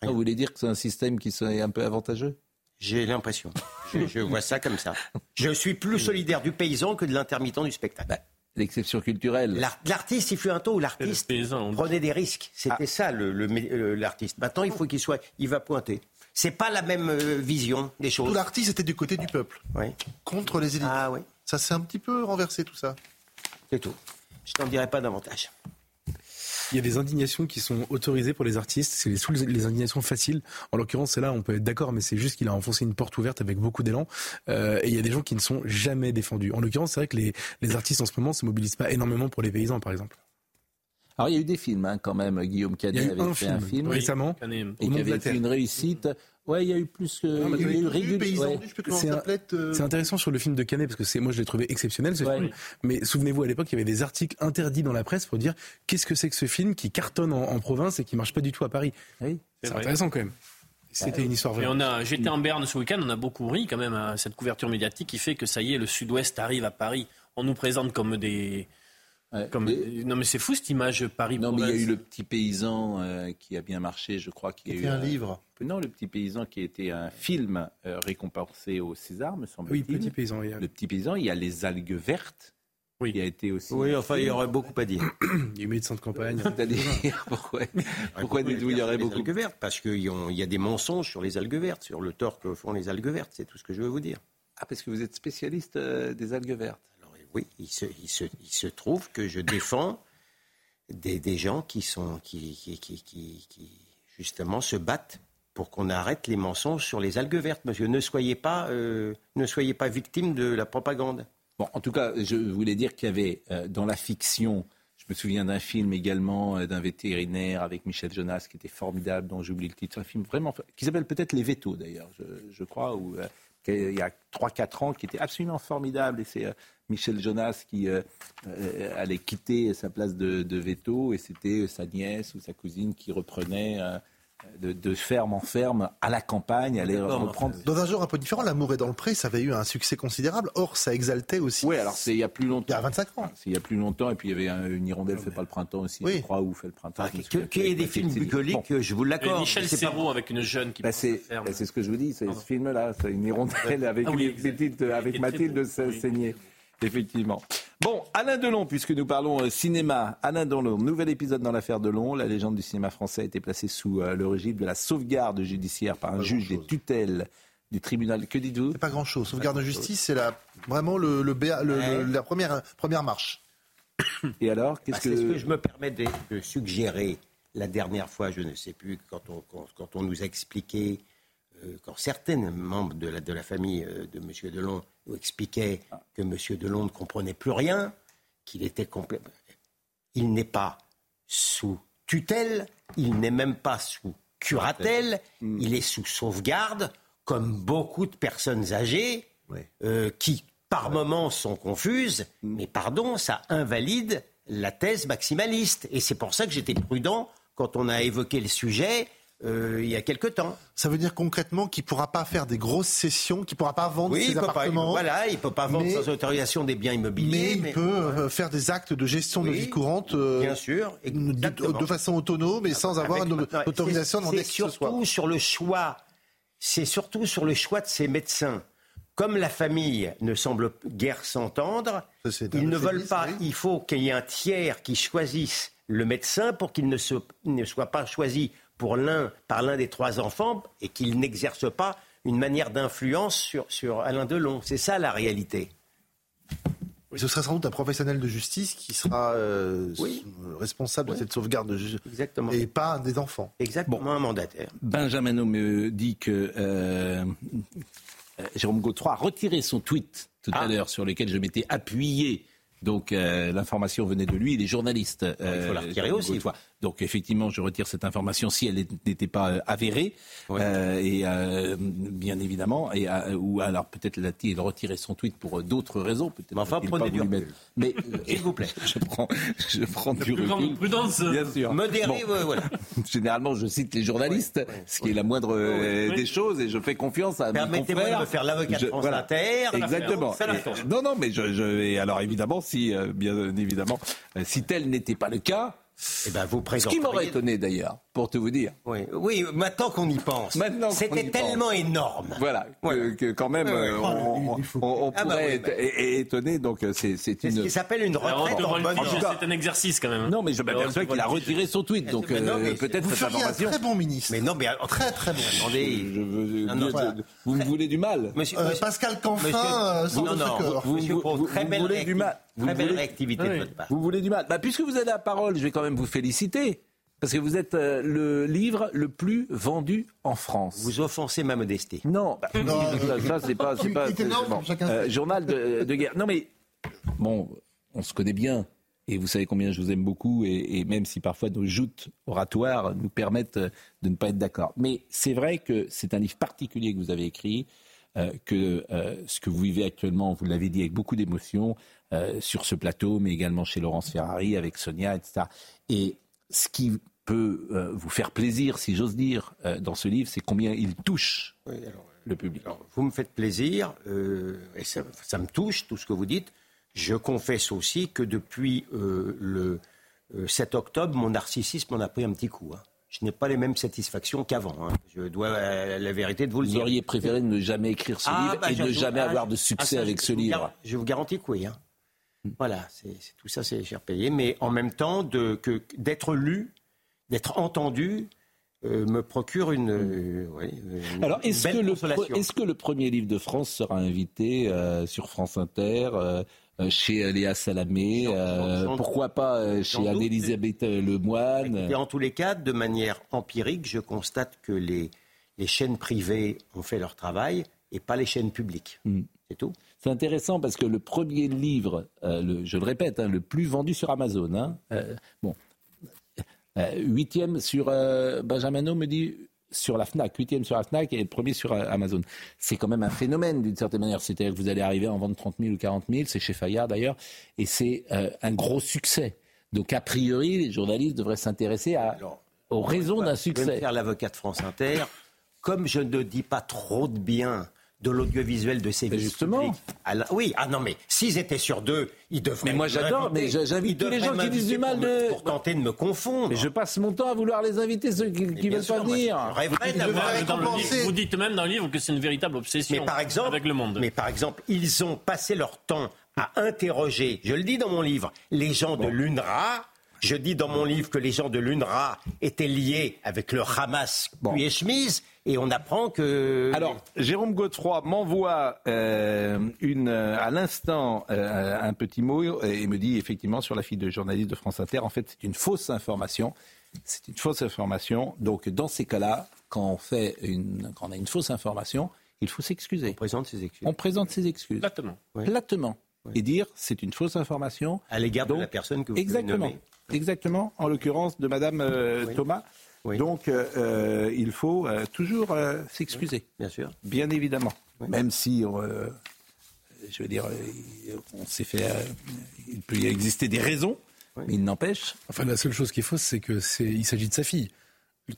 rien. Vous voulez dire que c'est un système qui est un peu avantageux? J'ai l'impression. je, je, vois ça comme ça. Je suis plus solidaire du paysan que de l'intermittent du spectacle. Bah, L'exception culturelle. L'artiste, il fut un temps où l'artiste prenait des risques. C'était ah. ça l'artiste. Maintenant, il faut qu'il soit, il va pointer. C'est pas la même euh, vision des choses. Tout l'artiste était du côté du peuple, oui. contre les élites. Ah oui. Ça s'est un petit peu renversé tout ça. C'est tout. Je t'en dirai pas davantage. Il y a des indignations qui sont autorisées pour les artistes. C'est les, les, indignations faciles. En l'occurrence, c'est là, on peut être d'accord, mais c'est juste qu'il a enfoncé une porte ouverte avec beaucoup d'élan. Euh, et il y a des gens qui ne sont jamais défendus. En l'occurrence, c'est vrai que les, les artistes en ce moment se mobilisent pas énormément pour les paysans, par exemple. Alors il y a eu des films hein, quand même. Guillaume Canet avait un fait film, un film récemment et qui avait été une réussite. Ouais, il y a eu plus que. Non, il y a eu régulièrement. C'est euh... intéressant sur le film de Canet parce que c'est moi je l'ai trouvé exceptionnel ce ouais. film. Mais souvenez-vous à l'époque il y avait des articles interdits dans la presse pour dire qu'est-ce que c'est que ce film qui cartonne en, en, province et qui marche pas du tout à Paris? Oui, c'est intéressant quand même. C'était une histoire vraie. Et on a, j'étais en Berne ce week-end, on a beaucoup ri quand même à cette couverture médiatique qui fait que ça y est, le Sud-Ouest arrive à Paris. On nous présente comme des. Comme, Non mais c'est fou cette image Paris. Non, mais il y a eu le petit paysan euh, qui a bien marché, je crois. Qui a C'était eu un livre. Non, le petit paysan qui a été un film euh, récompensé au César, me semble-t-il. Oui, Petit Paysan, il y a- Le petit paysan, il y a les algues vertes. Oui. Qui a été aussi. Oui, enfin, il y aurait beaucoup à dire. *coughs* Il y a eu médecin de campagne. C'est-à-dire, *laughs* pourquoi, pourquoi dites-vous il y aurait les beaucoup algues vertes Parce qu'il y, a- il y a des mensonges sur les algues vertes, sur le tort que font les algues vertes. C'est tout ce que je veux vous dire. Ah, parce que vous êtes spécialiste euh, des algues vertes. Oui, il se, trouve que je défends des, gens qui, sont, qui, justement se battent pour qu'on arrête les mensonges sur les algues vertes. Monsieur, ne soyez pas, euh, pas victime de la propagande. Bon, en tout cas, je voulais dire qu'il y avait euh, dans la fiction, je me souviens d'un film également euh, d'un vétérinaire avec Michel Jonas qui était formidable, dont j'oublie le titre, un film vraiment qui s'appelle peut-être Les Vétos d'ailleurs, je, crois, il y a 3-4 ans, qui était absolument formidable. Et c'est euh, Michel Jonas qui euh, euh, allait quitter sa place de, veto et c'était sa nièce ou sa cousine qui reprenait. De, de ferme en ferme à la campagne, allait reprendre. Dans un genre un peu différent, L'amour est dans le pré, ça avait eu un succès considérable. Or, ça exaltait aussi. Oui, alors c'est il y a plus longtemps. Il y a 25 ans. C'est il y a plus longtemps, et puis il y avait un- une hirondelle fait pas le printemps aussi, je crois, ou fait le printemps. plus. ait des films C'est- bucoliques, bon. je vous l'accorde. Et Michel mais c'est pas- Serrault avec une jeune qui Bah, c'est bah, c'est ce que je vous dis, c'est ce film-là, c'est une hirondelle avec Ah oui, une petite, avec Qui Mathilde. Effectivement. Bon, Alain Delon, puisque nous parlons euh, cinéma. Alain Delon, nouvel épisode dans l'affaire Delon. La légende du cinéma français a été placée sous euh, le régime de la sauvegarde judiciaire par un juge des tutelles du tribunal. Que dites-vous? C'est pas grand-chose. Sauvegarde de justice, c'est la, vraiment le, la première, première marche. *coughs* Et alors, Bah, qu'est-ce C'est ce que que je me permets de, de suggérer la dernière fois, je ne sais plus, quand on, quand, quand on nous a expliqué, euh, quand certains membres de la, de la famille euh, de M. Delon nous expliquaient que M. Delon ne comprenait plus rien, qu'il était complètement... Il n'est pas sous tutelle, il n'est même pas sous curatelle, il est sous sauvegarde, comme beaucoup de personnes âgées euh, qui, par moments, sont confuses, mais pardon, ça invalide la thèse maximaliste. Et c'est pour ça que j'étais prudent quand on a évoqué le sujet euh, il y a quelque temps. Ça veut dire concrètement qu'il ne pourra pas faire des grosses sessions, qu'il ne pourra pas vendre Oui, ses il peut pas, appartements. voilà, il peut pas vendre mais- sans autorisation des biens Mais immobiliers. il peut euh, faire des actes de gestion de vie courante euh, bien sûr, de, de façon autonome et sans avoir Avec- une non, autorisation c'est- surtout sur le choix. C'est surtout sur le choix de ces médecins. Comme la famille ne semble guère s'entendre, ils ne veulent pas. oui. Il faut qu'il y ait un tiers qui choisisse le médecin pour qu'il ne, se- ne soit pas choisi pour l'un par l'un des trois enfants et qu'il n'exerce pas une manière d'influence sur, sur Alain Delon. C'est ça la réalité. Ce sera sans doute un professionnel de justice qui sera euh, Oui. responsable de cette sauvegarde de ju- Exactement. et pas des enfants. Exactement, un mandataire. Benjamin me dit que euh, euh, Jérôme Godefroy a retiré son tweet tout Ah. à l'heure sur lequel je m'étais appuyé. Donc euh, l'information venait de lui, il est journaliste. il faut la euh, retirer aussi. Godefroy. Donc effectivement, je retire cette information si elle n'était pas euh, avérée. Euh, et euh, bien évidemment, et, euh, ou alors peut-être l'a-t-il retiré son tweet pour euh, d'autres raisons. Peut-être Mais enfin, prenez du recul. Mais *laughs* S'il vous plaît. *laughs* je prends, je prends du recul. prudence. Bien sûr. Bon. voilà. *laughs* Généralement, je cite les journalistes, ce qui est la moindre Oui. des choses, et je fais confiance à mes Permettez-moi de me faire l'avocat de France Inter. Exactement. Et- non, non, mais je, je et alors évidemment, si euh, bien évidemment, euh, si tel n'était pas le cas, Eh ben, vous ce qui m'aurait étonné d'ailleurs, pour te vous dire. Oui, oui, maintenant qu'on y pense. C'était pense. tellement énorme. Voilà, que, que quand même, Ouais, ouais. euh, on, on- on Ah bah pourrait oui, être bah. é- étonné. Donc euh, c'est c'est C'est ce une. qui s'appelle une retraite en bonne c'est un exercice quand même. Non, mais je m'aperçois qu'il a retiré son tweet, donc euh, peut-être Vous cette feriez un information. très bon ministre. Mais non, mais très très bon. Attendez. Vous me voulez du mal? Euh, Pascal Canfin, euh, sans vous, voulez du mal? Vous très belle voulez- réactivité Oui. de votre part. Vous voulez du mal? Bah, Puisque vous avez la parole, je vais quand même vous féliciter. Parce que vous êtes euh, le livre le plus vendu en France. Vous offensez ma modestie. Non, bah, *laughs* Non, *laughs* ça, ça, c'est pas. c'est pas- c'est- bon. Euh, journal de, de guerre. Non, mais bon, on se connaît bien. Et vous savez combien je vous aime beaucoup. Et, et même si parfois nos joutes oratoires nous permettent euh, de ne pas être d'accord. Mais c'est vrai que c'est un livre particulier que vous avez écrit. euh, que euh, ce que vous vivez actuellement, vous l'avez dit avec beaucoup d'émotion euh, sur ce plateau, mais également chez Laurence Ferrari, avec Sonia, etc. Et ce qui peut euh, vous faire plaisir, si j'ose dire, euh, dans ce livre, c'est combien il touche le public. vous me faites plaisir, euh, et ça, ça, me touche, tout ce que vous dites. Je confesse aussi que depuis le 7 octobre, mon narcissisme en a pris un petit coup. Hein. Je n'ai pas les mêmes satisfactions qu'avant. Hein. Je dois la vérité de vous le dire. Vous auriez préféré ne jamais écrire ce Ah, livre bah, et ne jamais ah, avoir de ah, succès ça, avec je ce livre. gar- Je vous garantis que oui. hein. Voilà, c'est c'est- tout ça, c'est cher payé. Mais en même temps, de- que- d'être lu, d'être entendu, euh, me procure une, euh, une- Alors, est-ce que, le, que premier livre de France sera invité euh, sur France Inter, chez Léa Salamé, pourquoi pas chez. Anne-Elisabeth Lemoine? Et en tous les cas, de manière empirique, je constate que les, les chaînes privées ont fait leur travail et pas les chaînes publiques. C'est tout. C'est intéressant parce que le premier livre, le- je le répète, hein, le plus vendu sur Amazon, hein, bon, huitième sur euh, Benjamino me dit sur la Fnac, huitième sur la Fnac et le premier sur euh, Amazon. C'est quand même un phénomène d'une certaine manière. C'est-à-dire que vous allez arriver à en vendre 30 000 ou 40 000, c'est chez Fayard d'ailleurs, et c'est euh, un gros succès. Donc a priori, les journalistes devraient s'intéresser à, aux raisons d'un Je vais me succès. faire l'avocat de France Inter. Comme je ne dis pas trop de bien de l'audiovisuel de ces justement. oui, ah non, mais s'ils étaient sur deux, ils devraient. Mais moi, j'adore, mais j'invite tous les gens qui disent du mal pour me- de- Pour tenter de me confondre. Mais je passe mon temps à vouloir les inviter, ceux qui ne veulent sûr, pas venir. vous dites même dans le livre que c'est une véritable obsession Mais par exemple, avec le monde. Mais par exemple, ils ont passé leur temps à interroger, je le dis dans mon livre, les gens de l'UNRWA. Je dis dans mon livre que les gens de l'UNRWA étaient liés avec le Hamas puis et chemise, et on apprend que. Alors, Jérôme Godefroy m'envoie euh, une, euh, à l'instant euh, un petit mot et me dit effectivement sur la fille de journaliste de France Inter, en fait, c'est une fausse information. C'est une fausse information. Donc, dans ces cas-là, quand on, fait une, quand on a une fausse information, il faut s'excuser. On présente ses excuses. On présente ses excuses. Platement. Platement. Et dire c'est une fausse information. À l'égard de la personne que vous Exactement. Exactement. En l'occurrence de Madame euh, Thomas. Donc, euh, euh, il faut euh, toujours euh, s'excuser. Bien sûr. Bien évidemment. Même si, euh, je veux dire, on s'est fait. euh, il peut y exister des raisons, mais il n'empêche. Enfin, la seule chose qui est fausse, c'est que c'est, il s'agit de sa fille.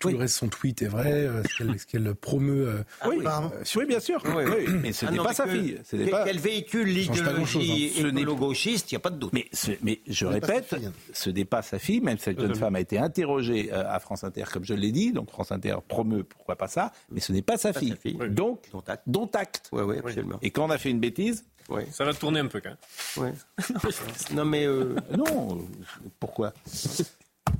Tout le reste, son tweet est vrai, euh, ce qu'elle, promeut. euh, oui, euh, sur- oui, bien sûr. Oui, oui. Oui, mais ce Ah n'est pas sa fille. Ce n'est que- pas- Qu'elle véhicule l'idéologie hein. Ce n'est- écolo-gauchiste, il n'y a pas de doute. Mais, ce- mais je répète, fille. ce n'est pas sa fille, même cette jeune femme a été interrogée euh, à France Inter, comme je l'ai dit, donc France Inter promeut, pourquoi pas ça, mais ce n'est pas sa Pas fille. sa fille. Donc, dont acte. Oui, oui, absolument. Et quand on a fait une bêtise, Ça va tourner un peu quand même. *laughs* non, mais. euh, non, pourquoi?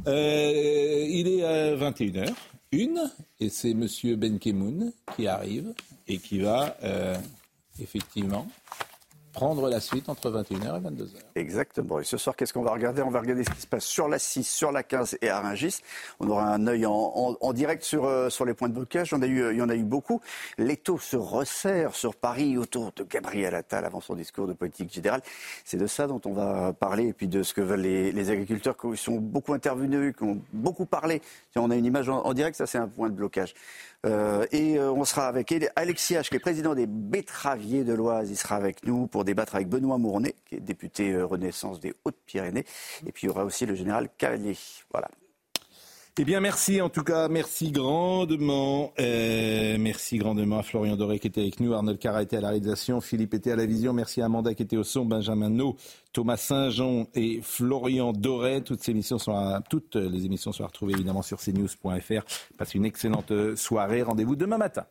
Euh, Il est à 21h, une, et c'est Monsieur Benkemoun qui arrive et qui va euh, effectivement prendre la suite entre 21h et 22h. Exactement. Et ce soir, qu'est-ce qu'on va regarder? On va regarder ce qui se passe sur la 6, sur la 15 et à Rungis. On aura un œil en, en- en direct sur, euh, sur les points de blocage. Il y en a eu, il y en a eu beaucoup. L'étau se resserre sur Paris autour de Gabriel Attal avant son discours de politique générale. C'est de ça dont on va parler et puis de ce que veulent les, les agriculteurs qui sont beaucoup intervenus, qui ont beaucoup parlé. On a une image en direct, ça c'est un point de blocage. Euh, et euh, on sera avec Alexis H, qui est président des betteraviers de l'Oise. Il sera avec nous pour débattre avec Benoît Mournet, qui est député euh, Renaissance des Hautes-Pyrénées. Et puis il y aura aussi le général Cavalier. Voilà. Eh bien, merci en tout cas, merci grandement. Euh, merci grandement à Florian Doré qui était avec nous, Arnold Cara était à la réalisation, Philippe était à la vision, merci à Amanda qui était au son, Benjamin No, Thomas Saint-Jean et Florian Doré. Toutes, ces émissions sont à- toutes les émissions sont à retrouver évidemment sur cnews.fr. Passez une excellente soirée. Rendez-vous demain matin.